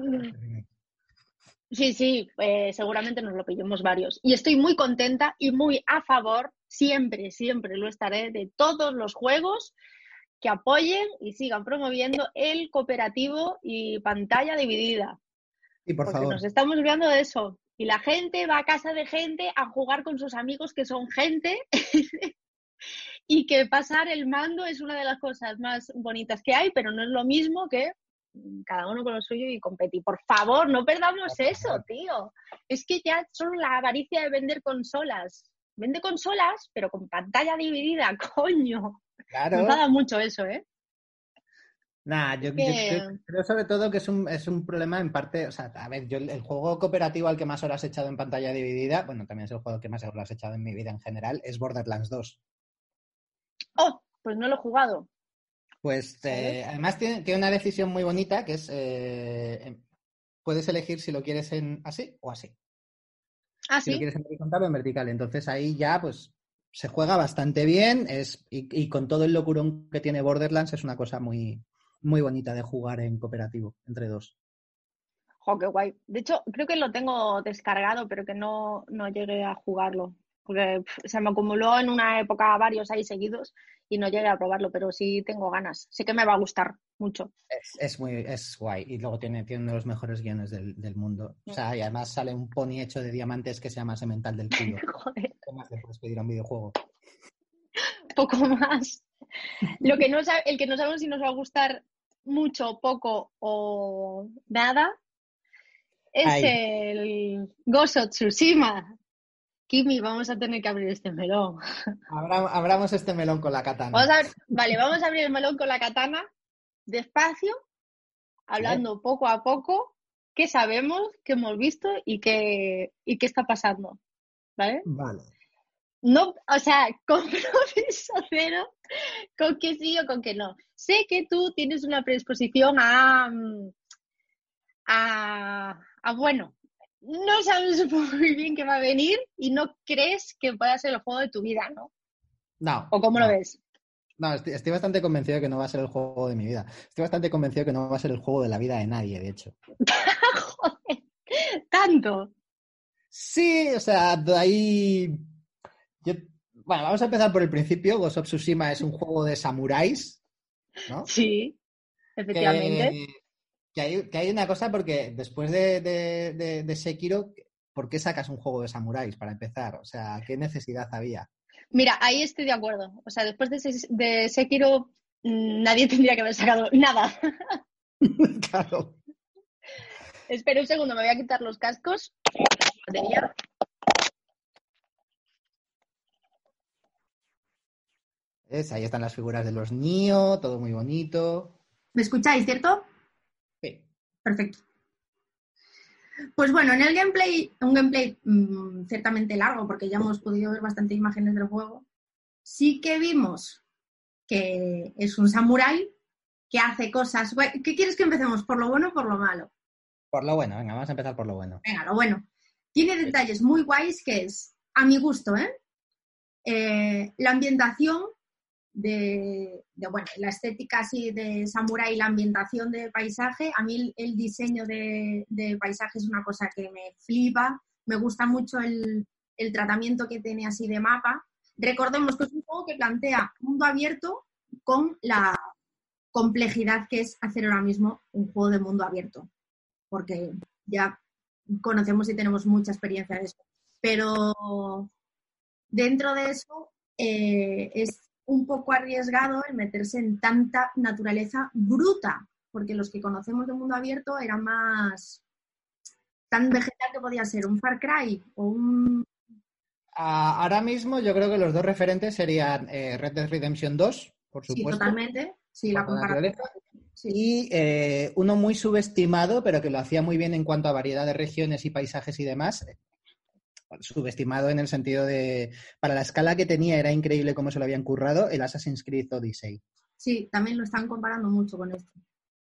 Sí, sí, eh, seguramente nos lo pillemos varios. Y estoy muy contenta y muy a favor, siempre, siempre lo estaré, de todos los juegos que apoyen y sigan promoviendo el cooperativo y pantalla dividida. Y por porque favor. nos estamos olvidando de eso. Y la gente va a casa de gente a jugar con sus amigos que son gente y que pasar el mando es una de las cosas más bonitas que hay, pero no es lo mismo que cada uno con lo suyo y competir. Por favor, no perdamos eso, tío. Es que ya son la avaricia de vender consolas. Vende consolas, pero con pantalla dividida, coño. Claro. Me mucho eso, ¿eh? Nah, yo, creo, sobre todo que es un, es un problema en parte, o sea, a ver, yo el, juego cooperativo al que más horas he echado en pantalla dividida, bueno, también es el juego que más horas he echado en mi vida en general, es Borderlands 2. Oh, pues no lo he jugado. Pues eh, además tiene, una decisión muy bonita que es eh, em, puedes elegir si lo quieres en así o así. Ah, si lo quieres en horizontal o en vertical. Entonces ahí ya pues se juega bastante bien es, y, con todo el locurón que tiene Borderlands es una cosa muy, muy bonita de jugar en cooperativo entre dos. Jo, qué guay. De hecho, creo que lo tengo descargado, pero que no, no llegué a jugarlo porque se me acumuló en una época varios ahí seguidos y no llegué a probarlo, pero sí tengo ganas. Sí que me va a gustar mucho. Es, muy es guay y luego tiene, tiene uno de los mejores guiones del, mundo. O sea, y además sale un pony hecho de diamantes que se llama Semental del culo. Joder. ¿Qué más le puedes pedir a un videojuego? Poco más. Lo que no el que no sabemos si nos va a gustar mucho, poco o nada es el Gozo Tsushima. Kimi, vamos a tener que abrir este melón. abramos este melón con la katana. vale, vamos a abrir el melón con la katana, despacio, hablando poco a poco, qué sabemos, qué hemos visto y qué, y qué está pasando. ¿Vale? Vale. No, o sea, compromiso cero con que sí o con que no. Sé que tú tienes una predisposición a, a, a bueno, no sabes muy bien qué va a venir y no crees que pueda ser el juego de tu vida, ¿no? No. ¿O cómo lo ves? No, estoy, bastante convencido de que no va a ser el juego de mi vida. Estoy bastante convencido de que no va a ser el juego de la vida de nadie, de hecho. Joder, tanto. Sí, o sea, de ahí. Bueno, vamos a empezar por el principio. Ghost of Tsushima es un juego de samuráis, ¿no? Sí, efectivamente. Que, hay, una cosa, porque después de, de Sekiro, ¿por qué sacas un juego de samuráis para empezar? O sea, ¿qué necesidad había? Mira, ahí estoy de acuerdo. O sea, después de, de Sekiro, mm, nadie tendría que haber sacado nada. claro. Espera un segundo, me voy a quitar los cascos. Ahí están las figuras de los Nio, todo muy bonito. ¿Me escucháis, cierto? Perfecto. Pues bueno, en el gameplay, un gameplay mm, ciertamente largo, porque ya hemos podido ver bastantes imágenes del juego, sí que vimos que es un samurái que hace cosas. ¿Qué quieres que empecemos? ¿Por lo bueno o por lo malo? Por lo bueno, venga, vamos a empezar por lo bueno. Venga, lo bueno. Tiene detalles muy guays que es, a mi gusto, ¿eh? eh la ambientación de, bueno, la estética así de samurái, la ambientación de paisaje. A mí el, diseño de, paisaje es una cosa que me flipa. Me gusta mucho el, tratamiento que tiene así de mapa. Recordemos que es un juego que plantea mundo abierto con la complejidad que es hacer ahora mismo un juego de mundo abierto, porque ya conocemos y tenemos mucha experiencia de eso. Pero dentro de eso eh, es un poco arriesgado el meterse en tanta naturaleza bruta, porque los que conocemos de mundo abierto era más tan vegetal que podía ser un Far Cry o un... ahora mismo yo creo que los dos referentes serían eh, Red Dead Redemption 2, por supuesto. Sí, totalmente. Sí, la comparación. Y eh, uno muy subestimado, pero que lo hacía muy bien en cuanto a variedad de regiones y paisajes y demás, subestimado en el sentido de, para la escala que tenía era increíble cómo se lo habían currado, el Assassin's Creed Odyssey. Sí, también lo están comparando mucho con esto.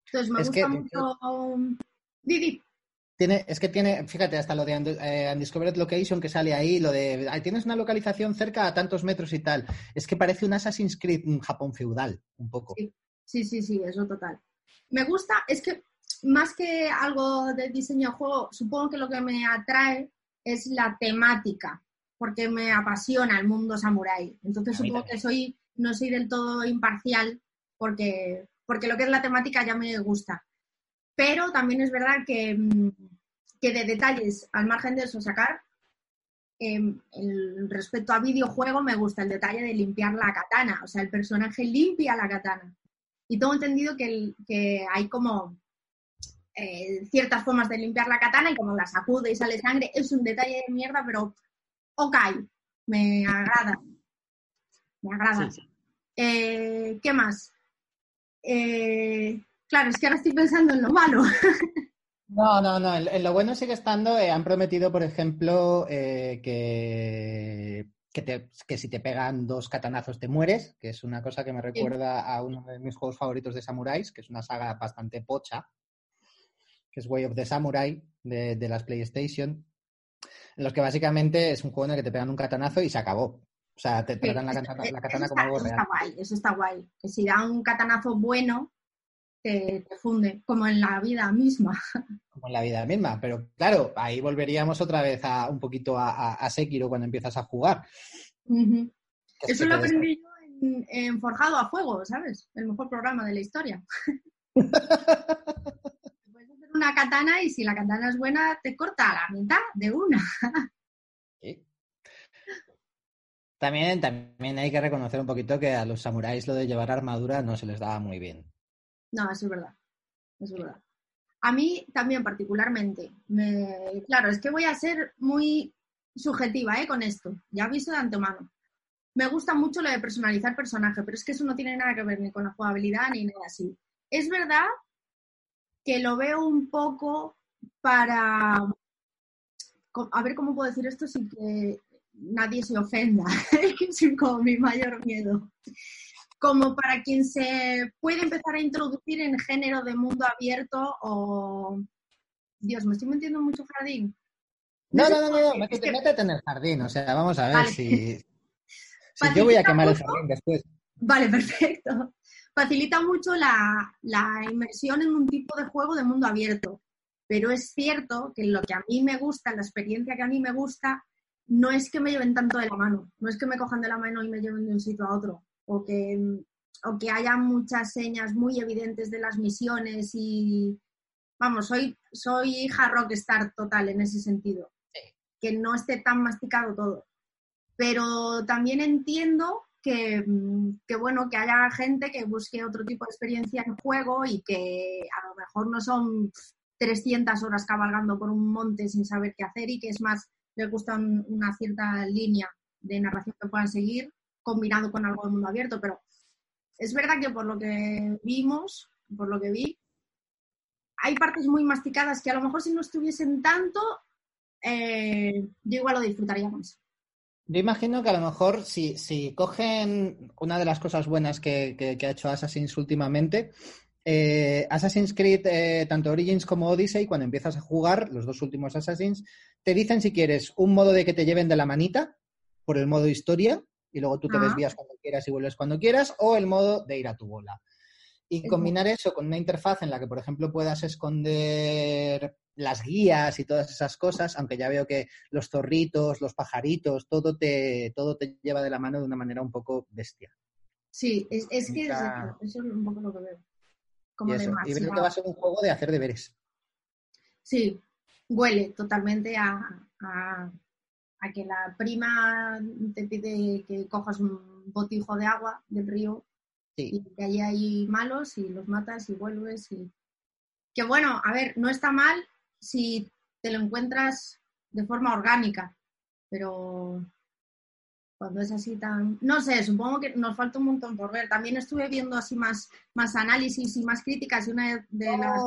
Entonces me gusta mucho... Didi. Tiene, es que tiene, fíjate, hasta lo de eh, Undiscovered Location que sale ahí, lo de tienes una localización cerca a tantos metros y tal. Es que parece un Assassin's Creed, un Japón feudal, un poco. Sí, sí, sí, sí, eso total. Me gusta, es que más que algo de diseño de juego, supongo que lo que me atrae es la temática, porque me apasiona el mundo samurái. Entonces supongo que soy, no soy del todo imparcial porque, porque lo que es la temática ya me gusta. Pero también es verdad que, mm, que de detalles, al margen de eso sacar, eh, respecto a videojuego me gusta el detalle de limpiar la katana, o sea, el personaje limpia la katana. Y tengo entendido que, que hay como eh, ciertas formas de limpiar la katana y como la sacude y sale sangre, es un detalle de mierda, pero ok, me agrada. Me agrada. Eh, ¿Qué más? Eh, claro, es que ahora estoy pensando en lo malo. No, no, no. En, lo bueno sigue estando. han prometido, por ejemplo, que, que, si te pegan dos catanazos te mueres, que es una cosa que me recuerda a uno de mis juegos favoritos de samuráis, que es una saga bastante pocha, que es Way of the Samurai de, las PlayStation, en los que básicamente es un juego en el que te pegan un catanazo y se acabó. O sea, te tratan la, katana, como algo real. Eso está guay, eso está guay. Que si da un catanazo bueno, te, funde, como en la vida misma. Como en la vida misma, pero claro, ahí volveríamos otra vez a un poquito a, Sekiro cuando empiezas a jugar. Eso lo aprendí yo en, en, Forjado a Fuego, ¿sabes? El mejor programa de la historia. una katana y si la katana es buena, te corta a la mitad de una. También, también hay que reconocer un poquito que a los samuráis lo de llevar armadura no se les daba muy bien. No, eso es verdad. Eso es verdad. A mí también particularmente. Claro, es que voy a ser muy subjetiva ¿eh? con esto. Ya aviso de antemano. Me gusta mucho lo de personalizar personaje, pero es que eso no tiene nada que ver ni con la jugabilidad ni nada así. Es verdad que lo veo un poco para, a ver cómo puedo decir esto sin que nadie se ofenda, es como mi mayor miedo. Como para quien se puede empezar a introducir en género de mundo abierto o... Dios, me estoy metiendo mucho jardín. No, no, no, no, métete, métete, en el jardín, o sea, vamos a ver si, si yo voy a quemar el jardín después. Vale, perfecto. Facilita mucho la, la inmersión en un tipo de juego de mundo abierto. Pero es cierto que lo que a mí me gusta, la experiencia que a mí me gusta, no es que me lleven tanto de la mano, no es que me cojan de la mano y me lleven de un sitio a otro, o que, o que haya muchas señas muy evidentes de las misiones y, vamos, soy, soy hija rockstar total en ese sentido, que no esté tan masticado todo. Pero también entiendo que, que, bueno, que haya gente que busque otro tipo de experiencia en juego y que a lo mejor no son 300 horas cabalgando por un monte sin saber qué hacer y que es más les gusta una cierta línea de narración que puedan seguir combinado con algo de mundo abierto, pero es verdad que por lo que vimos, por lo que vi, hay partes muy masticadas que a lo mejor si no estuviesen tanto, eh, yo igual lo disfrutaría más. Yo imagino que a lo mejor si, si cogen una de las cosas buenas que, que ha hecho Assassin's últimamente, eh, Assassin's Creed, eh, tanto Origins como Odyssey, cuando empiezas a jugar, los dos últimos Assassins, te dicen si quieres un modo de que te lleven de la manita, por el modo historia, y luego tú te desvías cuando quieras y vuelves cuando quieras, o el modo de ir a tu bola. Y combinar eso con una interfaz en la que, por ejemplo, puedas esconder las guías y todas esas cosas, aunque ya veo que los zorritos, los pajaritos, todo te, todo te lleva de la mano de una manera un poco bestia. Sí, es, que eso es un poco lo que veo y, eso. y que va a ser un juego de hacer deberes. Sí, huele totalmente a, a, que la prima te pide que cojas un botijo de agua del río y que allí hay malos y los matas y vuelves y... Que bueno, a ver, no está mal si te lo encuentras de forma orgánica, pero cuando es así tan... No sé, supongo que nos falta un montón por ver. También estuve viendo así más, más análisis y más críticas y una de las...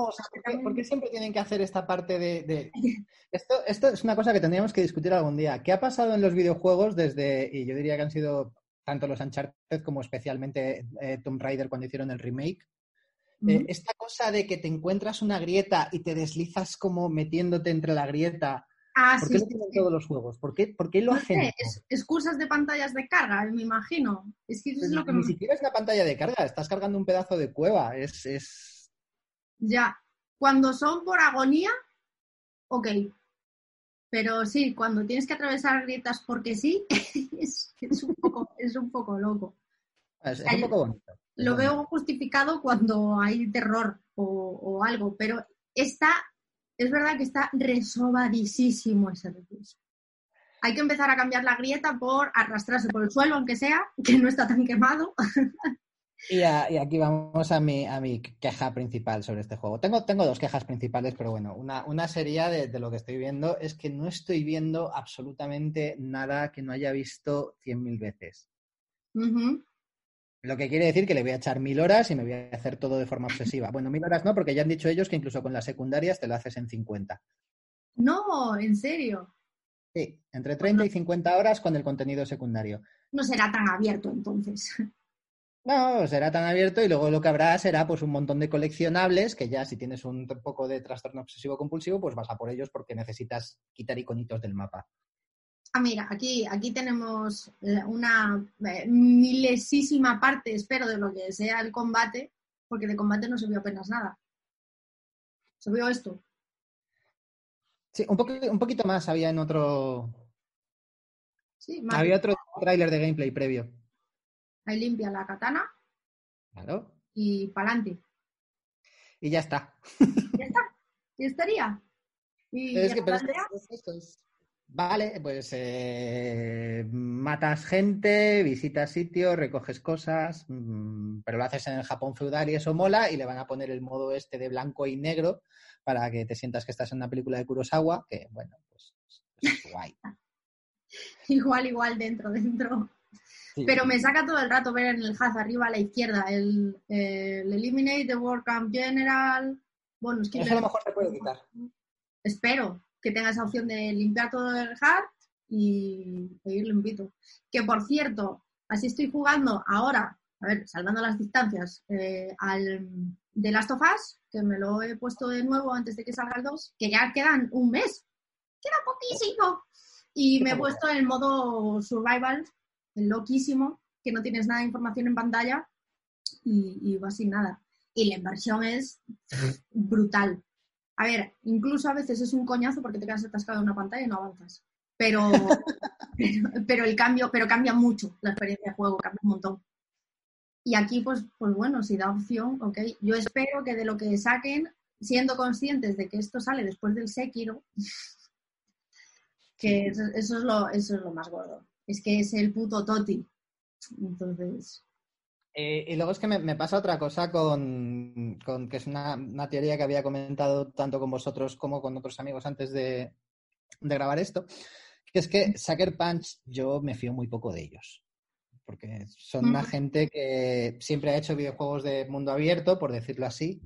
¿por, qué, siempre tienen que hacer esta parte de... Esto, esto es una cosa que tendríamos que discutir algún día. ¿Qué ha pasado en los videojuegos desde, y yo diría que han sido tanto los Uncharted como especialmente eh, Tomb Raider cuando hicieron el remake? Eh, esta cosa de que te encuentras una grieta y te deslizas como metiéndote entre la grieta Ah, ¿Por qué lo tienen todos los juegos? ¿Por qué, por qué lo hacen? excusas de pantallas de carga, me imagino. Es que es lo que ni siquiera es una pantalla de carga, estás cargando un pedazo de cueva. Es, es... Ya. Cuando son por agonía, ok. Pero sí, cuando tienes que atravesar grietas porque sí, es, un, poco, es un poco loco. Es, un poco bonito. Lo veo justificado cuando hay terror o, o algo, pero esta es verdad que está resobadísimo ese recurso. Hay que empezar a cambiar la grieta por arrastrarse por el suelo, aunque sea, que no está tan quemado. Y, aquí vamos a mi, a mi queja principal sobre este juego. Tengo, tengo dos quejas principales, pero bueno, una, una sería de, lo que estoy viendo es que no estoy viendo absolutamente nada que no haya visto cien mil veces. Lo que quiere decir que le voy a echar mil horas y me voy a hacer todo de forma obsesiva. Bueno, mil horas no, porque ya han dicho ellos que incluso con las secundarias te lo haces en 50. No, en serio. Sí, entre 30 y 50 horas con el contenido secundario. No será tan abierto entonces. No, será tan abierto y luego lo que habrá será pues un montón de coleccionables que ya si tienes un poco de trastorno obsesivo compulsivo pues vas a por ellos porque necesitas quitar iconitos del mapa. Ah, mira, aquí, aquí tenemos eh, una eh, milesísima parte, espero, de lo que sea el combate, porque de combate no se vio apenas nada. Se vio esto. Sí, un, un poquito más había en otro. Sí, más había otro tráiler de gameplay previo. Ahí limpia la katana. Claro. Y pa'lante. Y ya está. Ya está. Y estaría. Y es que, pero es, Vale, pues eh, matas gente, visitas sitios, recoges cosas, mm, pero lo haces en el Japón feudal y eso mola y le van a poner el modo este de blanco y negro para que te sientas que estás en una película de Kurosawa, que bueno, pues, pues es guay. igual, igual, dentro, dentro. Pero me saca todo el rato ver en el HUD arriba a la izquierda el, el Eliminate the World Camp General. Bueno, es que Eso a lo mejor se puede quitar. Espero, que tenga esa opción de limpiar todo el hard y seguir limpito. Que por cierto, así estoy jugando ahora, a ver, salvando las distancias, eh, al The Last of Us, que me lo he puesto de nuevo antes de que salga el 2, que ya quedan un mes. queda poquísimo. Y me he puesto en el modo survival, el loquísimo, que no tienes nada de información en pantalla y, y va sin nada. Y la inversión es brutal. A ver, incluso a veces es un coñazo porque te quedas atascado en una pantalla y no avanzas. Pero, pero, el cambio, pero cambia mucho la experiencia de juego, cambia un montón. Y aquí, pues, pues bueno, si da opción, ok. Yo espero que de lo que saquen, siendo conscientes de que esto sale después del Sekiro, que eso, es lo, eso es lo más gordo. Es que es el puto Toti. Entonces. Eh, y luego es que me, pasa otra cosa con, que es una, teoría que había comentado tanto con vosotros como con otros amigos antes de, de grabar esto, que es que Sucker Punch yo me fío muy poco de ellos porque son una gente que siempre ha hecho videojuegos de mundo abierto, por decirlo así,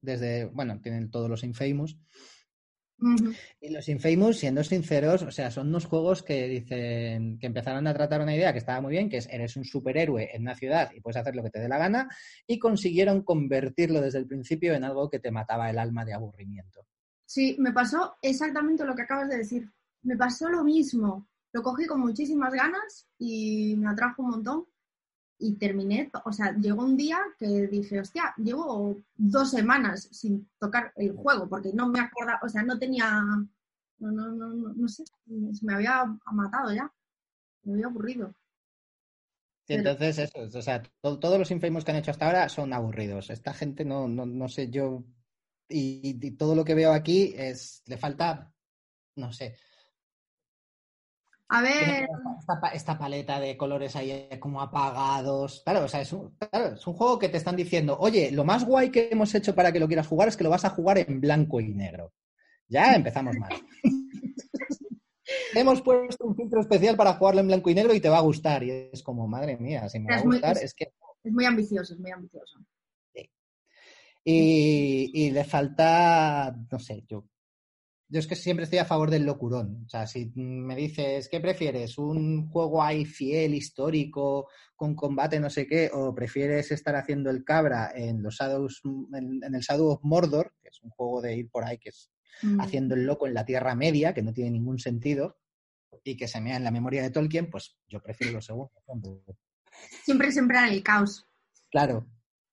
desde, bueno, tienen todos los Infamous. Y los Infamous, siendo sinceros, o sea, son unos juegos que dicen que empezaron a tratar una idea que estaba muy bien, que es eres un superhéroe en una ciudad y puedes hacer lo que te dé la gana, y consiguieron convertirlo desde el principio en algo que te mataba el alma de aburrimiento. Sí, me pasó exactamente lo que acabas de decir. Me pasó lo mismo lo cogí con muchísimas ganas y me atrajo un montón. Y terminé, o sea, llegó un día que dije, hostia, llevo dos semanas sin tocar el juego porque no me acordaba, o sea, no tenía, no, no, no, no, sé, se me había matado ya, me había aburrido. Sí, entonces eso, o sea, todos los infamous que han hecho hasta ahora son aburridos. Esta gente no, no, no sé, yo, y, todo lo que veo aquí es, le falta, no sé, a ver. Esta, paleta de colores ahí como apagados. Claro, o sea, es un, es un juego que te están diciendo, oye, lo más guay que hemos hecho para que lo quieras jugar es que lo vas a jugar en blanco y negro. Ya empezamos mal. hemos puesto un filtro especial para jugarlo en blanco y negro y te va a gustar. Y es como, madre mía, si me va a gustar, es, que. Es muy ambicioso, es muy ambicioso. Y, y, le falta, no sé, yo yo es que siempre estoy a favor del locurón. O sea, si me dices, ¿qué prefieres? ¿Un juego ahí fiel, histórico, con combate, no sé qué? ¿O prefieres estar haciendo el cabra en los Shadows, en, el Shadow of Mordor, que es un juego de ir por ahí que es mm. haciendo el loco en la Tierra Media, que no tiene ningún sentido, y que se mea en la memoria de Tolkien, pues yo prefiero lo segundo. Siempre sembrar el caos. Claro.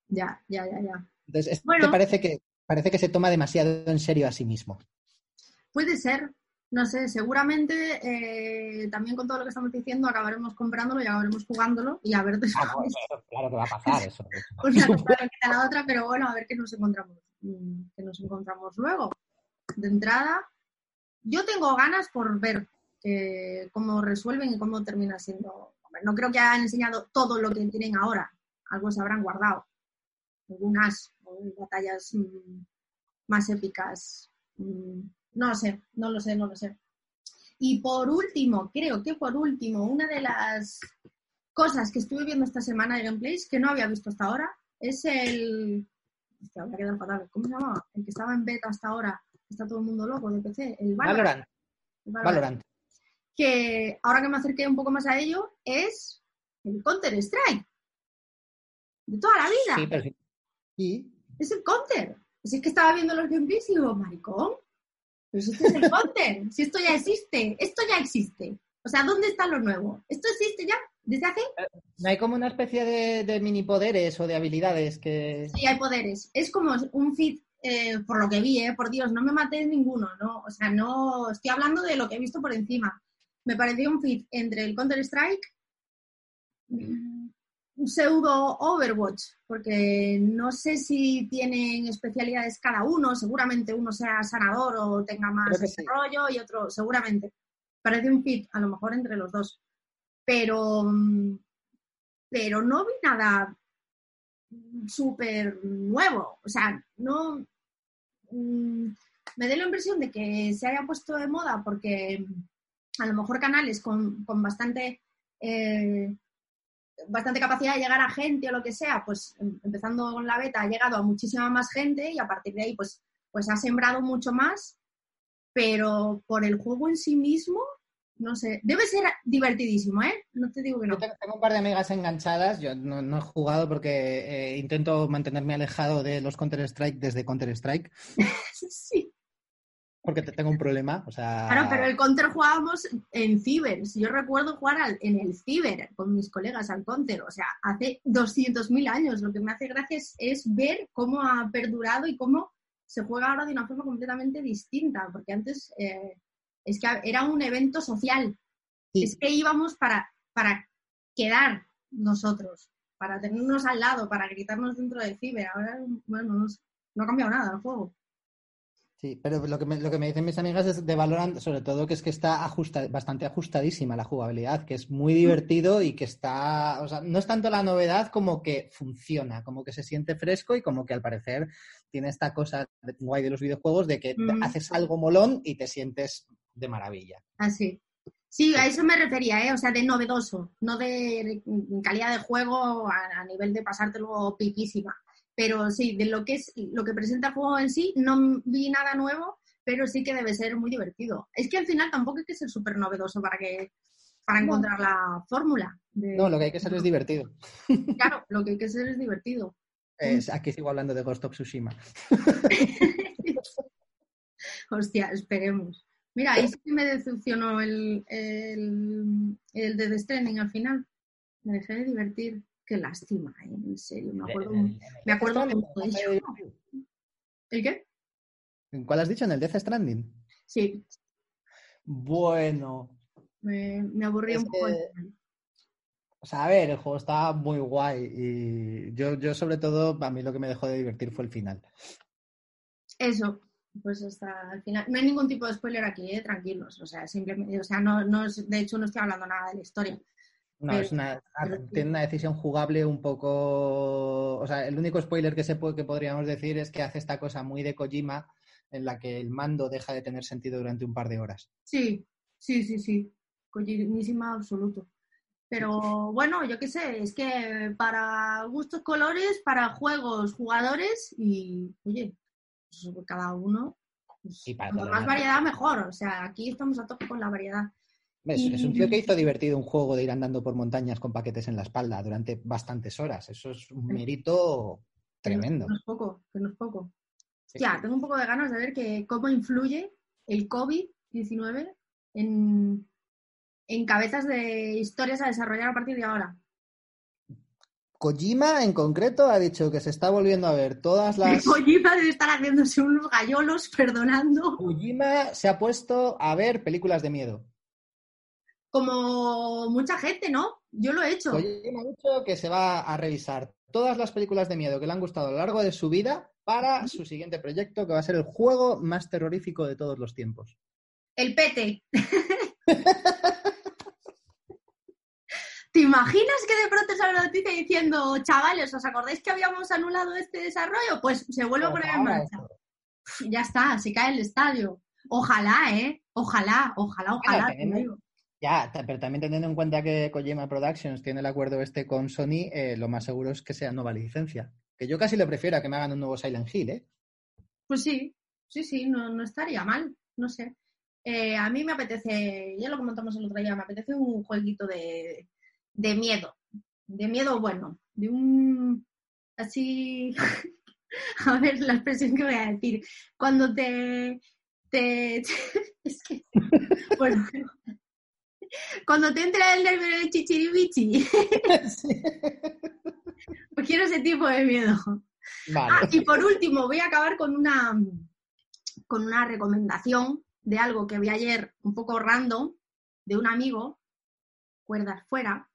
Ya, ya, ya, ya. Entonces, este parece que parece que se toma demasiado en serio a sí mismo. Puede ser, no sé, seguramente eh, también con todo lo que estamos diciendo acabaremos comprándolo y acabaremos jugándolo y a ver. Ah, claro que va a pasar eso. una cosa la otra, pero bueno, a ver qué nos encontramos, mm, qué nos encontramos luego. De entrada, yo tengo ganas por ver cómo resuelven y cómo termina siendo. No creo que hayan enseñado todo lo que tienen ahora, algo se habrán guardado, algunas batallas mm, más épicas. No lo sé, no lo sé, no lo sé. Y por último, creo que por último, una de las cosas que estuve viendo esta semana de gameplays que no había visto hasta ahora es el. ¿Cómo se llamaba? El que estaba en beta hasta ahora. Está todo el mundo loco de PC. El Valorant. Valorant. Que ahora que me acerqué un poco más a ello, es el Counter Strike. De toda la vida. Sí, pero sí. Es el Counter. Así que estaba viendo los gameplays y digo, maricón, si este es el counter, si esto ya existe, esto ya existe. O sea, ¿dónde está lo nuevo? ¿Esto existe ya? ¿Desde hace? ¿No hay como una especie de, mini poderes o de habilidades que...? Sí, hay poderes. Es como un fit, eh, por lo que vi, eh, por Dios, no me maté ninguno, ¿no? O sea, no... Estoy hablando de lo que he visto por encima. Me pareció un fit entre el Counter-Strike un pseudo Overwatch, porque no sé si tienen especialidades cada uno, seguramente uno sea sanador o tenga más desarrollo y otro, seguramente. Parece un fit, a lo mejor entre los dos. Pero, pero no vi nada súper nuevo. O sea, no. Mm, me da la impresión de que se haya puesto de moda porque a lo mejor canales con, bastante. Eh, bastante capacidad de llegar a gente o lo que sea, pues em, empezando con la beta ha llegado a muchísima más gente y a partir de ahí pues, pues ha sembrado mucho más, pero por el juego en sí mismo, no sé, debe ser divertidísimo, ¿eh? No te digo que no. tengo, un par de amigas enganchadas, yo no, he jugado porque eh, intento mantenerme alejado de los Counter-Strike desde Counter-Strike. sí. Porque te tengo un problema. O sea... Claro, pero el Counter jugábamos en Ciber. Yo recuerdo jugar en el Ciber con mis colegas al Counter. O sea, hace 200.000 años. Lo que me hace gracia es, ver cómo ha perdurado y cómo se juega ahora de una forma completamente distinta. Porque antes eh, es que era un evento social. Es que íbamos para, para quedar nosotros, para tenernos al lado, para gritarnos dentro del Ciber. Ahora, bueno, no, no ha cambiado nada el juego. Sí, pero lo que, me, lo que me dicen mis amigas es de Valorant, sobre todo, que es que está ajusta, bastante ajustadísima la jugabilidad, que es muy divertido y que está, o sea, no es tanto la novedad como que funciona, como que se siente fresco y como que al parecer tiene esta cosa guay de los videojuegos de que mm. haces algo molón y te sientes de maravilla. Así. Ah, sí, a eso me refería, ¿eh? o sea, de novedoso, no de calidad de juego a, a nivel de pasártelo piquísima pero sí, de lo que es lo que presenta el juego en sí, no vi nada nuevo, pero sí que debe ser muy divertido. Es que al final tampoco hay que ser súper novedoso para que para encontrar la fórmula. No, lo que hay que ser es divertido. Claro, lo que hay que ser es divertido. aquí sigo hablando de Ghost of Tsushima. Hostia, esperemos. Mira, ahí sí me decepcionó el, el, el de The Stranding al final. Me dejé de divertir. Qué lástima, ¿eh? en serio. Me acuerdo, me acuerdo mucho de ¿El qué? ¿En cuál has dicho? ¿En el Death Stranding? Sí. Bueno. Me, me aburrí un poco. O sea, a ver, el juego está muy guay y yo, yo sobre todo, a mí lo que me dejó de divertir fue el final. Eso, pues hasta el final. No hay ningún tipo de spoiler aquí, ¿eh? tranquilos. O sea, simplemente, o sea, no, no, de hecho no estoy hablando nada de la historia. No, es una, tiene una decisión jugable un poco. O sea, el único spoiler que, se puede, que podríamos decir es que hace esta cosa muy de Kojima en la que el mando deja de tener sentido durante un par de horas. Sí, sí, sí, sí. Kojimísima absoluto. Pero bueno, yo qué sé, es que para gustos colores, para juegos, jugadores y, oye, pues cada uno. Pues, más variedad, mejor. O sea, aquí estamos a tope con la variedad. Es, un tío que hizo divertido un juego de ir andando por montañas con paquetes en la espalda durante bastantes horas. Eso es un mérito tremendo. Que no es poco, que no es poco. Ya, tengo un poco de ganas de ver que cómo influye el COVID-19 en, en cabezas de historias a desarrollar a partir de ahora. Kojima en concreto ha dicho que se está volviendo a ver todas las. Kojima debe estar haciéndose unos gallolos perdonando. Kojima se ha puesto a ver películas de miedo como mucha gente, ¿no? Yo lo he hecho. Oye, me ha dicho que se va a revisar todas las películas de miedo que le han gustado a lo largo de su vida para su siguiente proyecto, que va a ser el juego más terrorífico de todos los tiempos. El pete. ¿Te imaginas que de pronto sale la noticia diciendo, chavales, ¿os acordáis que habíamos anulado este desarrollo? Pues se vuelve a poner en marcha. Ya está, se cae el estadio. Ojalá, ¿eh? Ojalá, ojalá, ojalá. Ya, pero también teniendo en cuenta que Kojima Productions tiene el acuerdo este con Sony, eh, lo más seguro es que sea nueva licencia. Que yo casi le prefiero a que me hagan un nuevo Silent Hill, ¿eh? Pues sí, sí, sí, no, no estaría mal, no sé. Eh, a mí me apetece, ya lo comentamos el otro día, me apetece un jueguito de, de miedo, de miedo bueno, de un así, a ver la expresión que voy a decir, cuando te, te, es que, bueno, cuando te entra el nervio de chichiribichi. Pues quiero ese tipo de miedo. Ah, y por último, voy a acabar con una, con una recomendación de algo que vi ayer un poco random de un amigo, cuerdas fuera,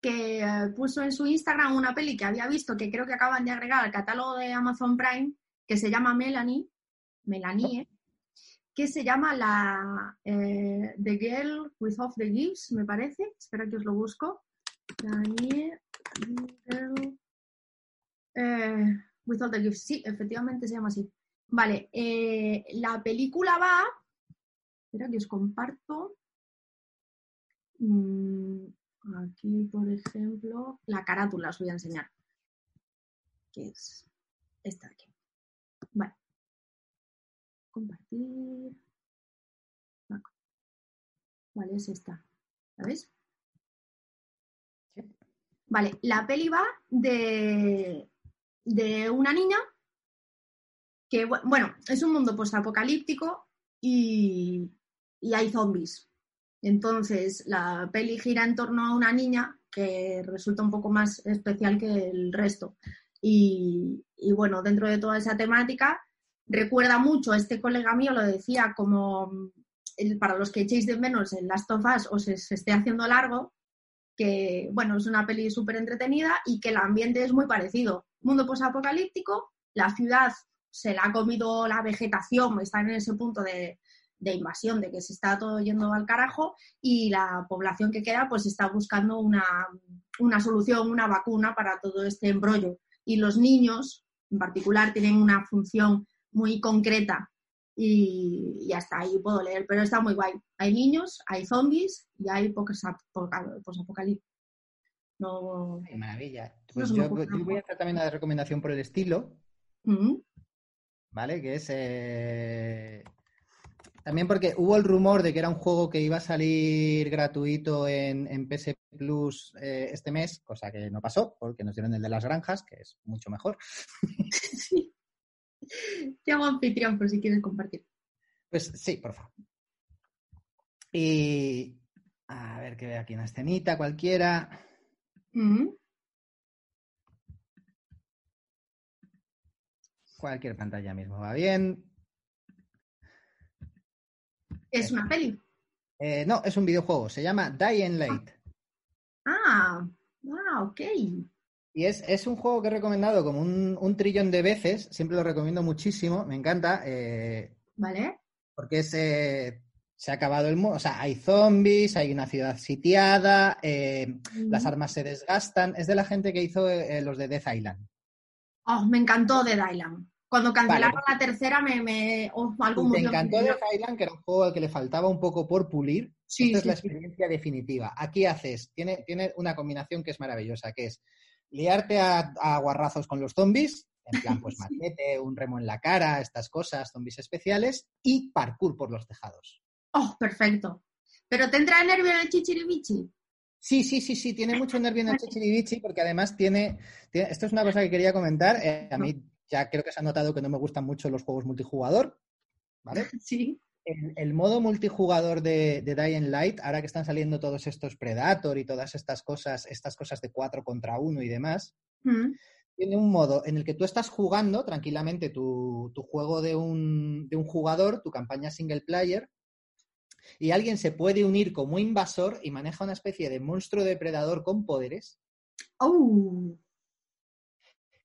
que eh, puso en su Instagram una peli que había visto que creo que acaban de agregar al catálogo de Amazon Prime, que se llama Melanie, Melanie, que se llama la eh, The Girl with Off the Gifts, me parece. Espera que os lo busco. Girl, eh, with All the Gifts. Sí, efectivamente se llama así. Vale, eh, la película va. Espera que os comparto. Mm, aquí, por ejemplo, la carátula os voy a enseñar. Que es esta de aquí. Compartir. Vale, es esta. ¿Sabes? Vale, la peli va de, de una niña que, bueno, es un mundo postapocalíptico y, y hay zombies. Entonces, la peli gira en torno a una niña que resulta un poco más especial que el resto. Y, y bueno, dentro de toda esa temática, recuerda mucho, este colega mío lo decía, como para los que echéis de menos en Last of Us o se, esté haciendo largo, que bueno, es una peli súper entretenida y que el ambiente es muy parecido. Mundo posapocalíptico, la ciudad se la ha comido la vegetación, está en ese punto de, de invasión, de que se está todo yendo al carajo y la población que queda pues está buscando una, una solución, una vacuna para todo este embrollo. Y los niños, en particular, tienen una función muy concreta y, y hasta ahí puedo leer, pero está muy guay. Hay niños, hay zombies y hay posapocalipsis. No... Qué maravilla. Pues yo, yo, voy a hacer también una recomendación por el estilo. Mm. ¿Vale? Que es eh, también porque hubo el rumor de que era un juego que iba a salir gratuito en, en PS Plus eh, este mes, cosa que no pasó, porque nos dieron el de las granjas, que es mucho mejor. Sí. Hago anfitrión por si quieres compartir. Pues sí, por favor. Y a ver que vea aquí una escenita cualquiera. Mm. Cualquier pantalla mismo va bien. ¿Es una peli? Eh, no, es un videojuego. Se llama Dying Light. Ah, ah ok. Y es, es, un juego que he recomendado como un, un, trillón de veces. Siempre lo recomiendo muchísimo. Me encanta. Eh, vale. Porque es, eh, se ha acabado el mundo. O sea, hay zombies, hay una ciudad sitiada, eh, las armas se desgastan. Es de la gente que hizo los de Death Island. Oh, me encantó Death Island. Cuando cancelaron vale. la tercera me... me oh, algo me encantó Death Island, que era un juego al que le faltaba un poco por pulir. Sí, Esta sí, es la experiencia sí. definitiva. Aquí haces, tiene, tiene una combinación que es maravillosa, que es liarte a, a guarrazos con los zombies, en plan, pues machete, un remo en la cara, estas cosas, zombies especiales, y parkour por los tejados. Oh, perfecto. ¿Pero te entra nervio en el chichiribichi? Sí, sí, sí, sí, tiene mucho nervio en el chichiribichi porque además tiene, tiene, esto es una cosa que quería comentar, eh, a mí ya creo que se ha notado que no me gustan mucho los juegos multijugador, ¿vale? Sí. El, el modo multijugador de, de, Dying Light, ahora que están saliendo todos estos Predator y todas estas cosas, estas cosas de 4 contra 1 y demás, mm. tiene un modo en el que tú estás jugando tranquilamente tu, tu juego de un, de un jugador, tu campaña single player, y alguien se puede unir como invasor y maneja una especie de monstruo depredador con poderes. Oh.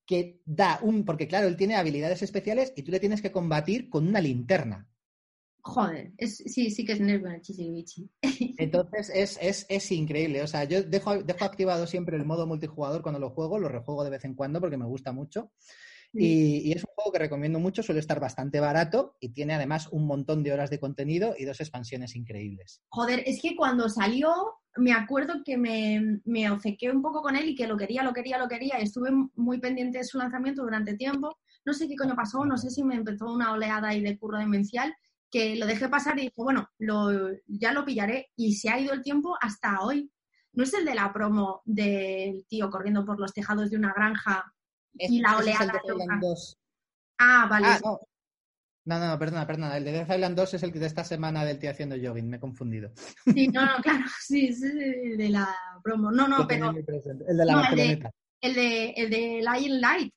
Que da un. Porque, claro, él tiene habilidades especiales y tú le tienes que combatir con una linterna. Joder, es, sí, sí que es nervio el. Entonces es, es, es, increíble. O sea, yo dejo, dejo activado siempre el modo multijugador cuando lo juego, lo rejuego de vez en cuando porque me gusta mucho. Y, y, es un juego que recomiendo mucho, suele estar bastante barato y tiene además un montón de horas de contenido y dos expansiones increíbles. Joder, es que cuando salió, me acuerdo que me, me obcequé un poco con él y que lo quería, lo quería, lo quería. Estuve muy pendiente de su lanzamiento durante tiempo. No sé qué coño pasó, no sé si me empezó una oleada ahí de curro demencial que lo dejé pasar y dije, bueno, lo, ya lo pillaré. Y se ha ido el tiempo hasta hoy. ¿No es el de la promo del tío corriendo por los tejados de una granja y la oleada es Ah, vale. Ah, no. no. no, perdona, perdona. El de Death Island 2 es el de esta semana del tío haciendo jogging, me he confundido. Sí, no, no, claro, sí, sí, de la promo. No, no, pero. El de la no, el, de, el de, el de Lion Light.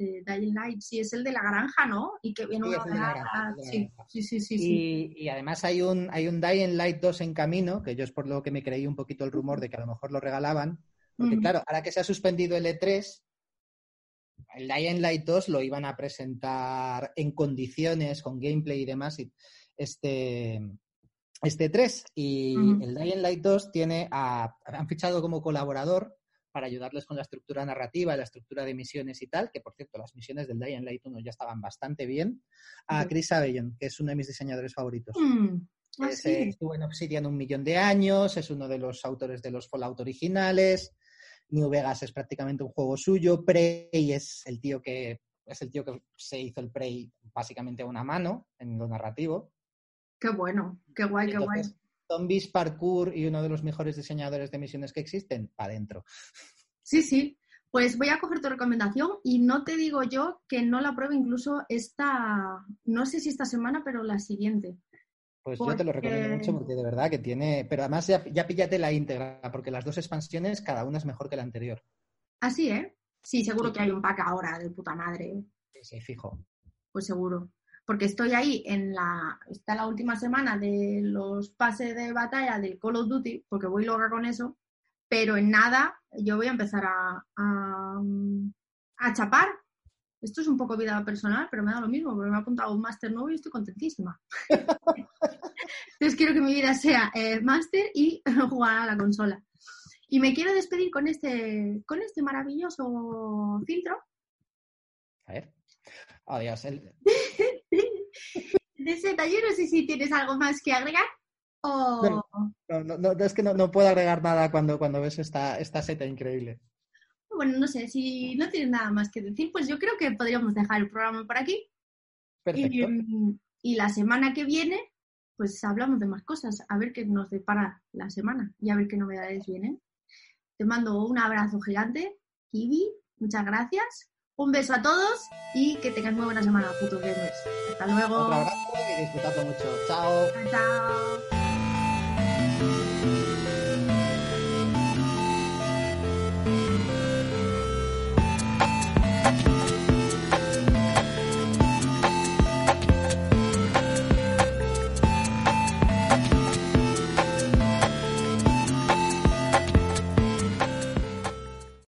De Dying Light, sí, es el de la granja, ¿no? Y que viene sí, una granja, sí, sí, sí, sí, sí. Y, y, además hay un, hay un Dying Light 2 en camino, que yo es por lo que me creí un poquito el rumor de que a lo mejor lo regalaban. Porque, uh -huh. claro, ahora que se ha suspendido el E3, el Dying Light 2 lo iban a presentar en condiciones, con gameplay y demás, y este, este 3. Y uh -huh. el Dying Light 2 tiene a, han fichado como colaborador para ayudarles con la estructura narrativa, la estructura de misiones y tal, que por cierto, las misiones del Dying Light 1 ya estaban bastante bien, a Chris Avellon, que es uno de mis diseñadores favoritos. Mm. Ah, es, sí. Estuvo en Obsidian un millón de años, es uno de los autores de los Fallout originales, New Vegas es prácticamente un juego suyo, Prey es el tío que es el tío que se hizo el Prey básicamente a una mano en lo narrativo. Qué bueno, qué guay, Entonces, qué guay. Zombies, parkour y uno de los mejores diseñadores de misiones que existen, para adentro. Sí, sí. Pues voy a coger tu recomendación y no te digo yo que no la pruebe incluso esta, no sé si esta semana, pero la siguiente. Pues yo te lo recomiendo mucho porque de verdad que tiene, pero además ya, ya píllate la íntegra, porque las dos expansiones cada una es mejor que la anterior. Así, ¿eh? Sí, seguro que hay un pack ahora de puta madre. Sí, sí, fijo. Pues seguro. Porque estoy ahí en la. Está la última semana de los pases de batalla del Call of Duty, porque voy loca con eso. Pero en nada, yo voy a empezar a, a, chapar. Esto es un poco vida personal, pero me da lo mismo, porque me ha apuntado un máster nuevo y estoy contentísima. Entonces quiero que mi vida sea eh, máster y jugar a la consola. Y me quiero despedir con este, con este maravilloso filtro. A ver. Adiós. El... de yo no sé si tienes algo más que agregar. O... No, no, no, es que no, puedo agregar nada cuando, cuando ves esta, esta seta increíble. Bueno, no sé, si no tienes nada más que decir, pues yo creo que podríamos dejar el programa por aquí. Perfecto. Y, y la semana que viene, pues hablamos de más cosas, a ver qué nos depara la semana y a ver qué novedades vienen. Te mando un abrazo gigante, Kiwi. Muchas gracias. Un beso a todos y que tengas muy buena semana, putos gamers. Hasta luego. Otro abrazo y disfrutando mucho. Chao. Chao.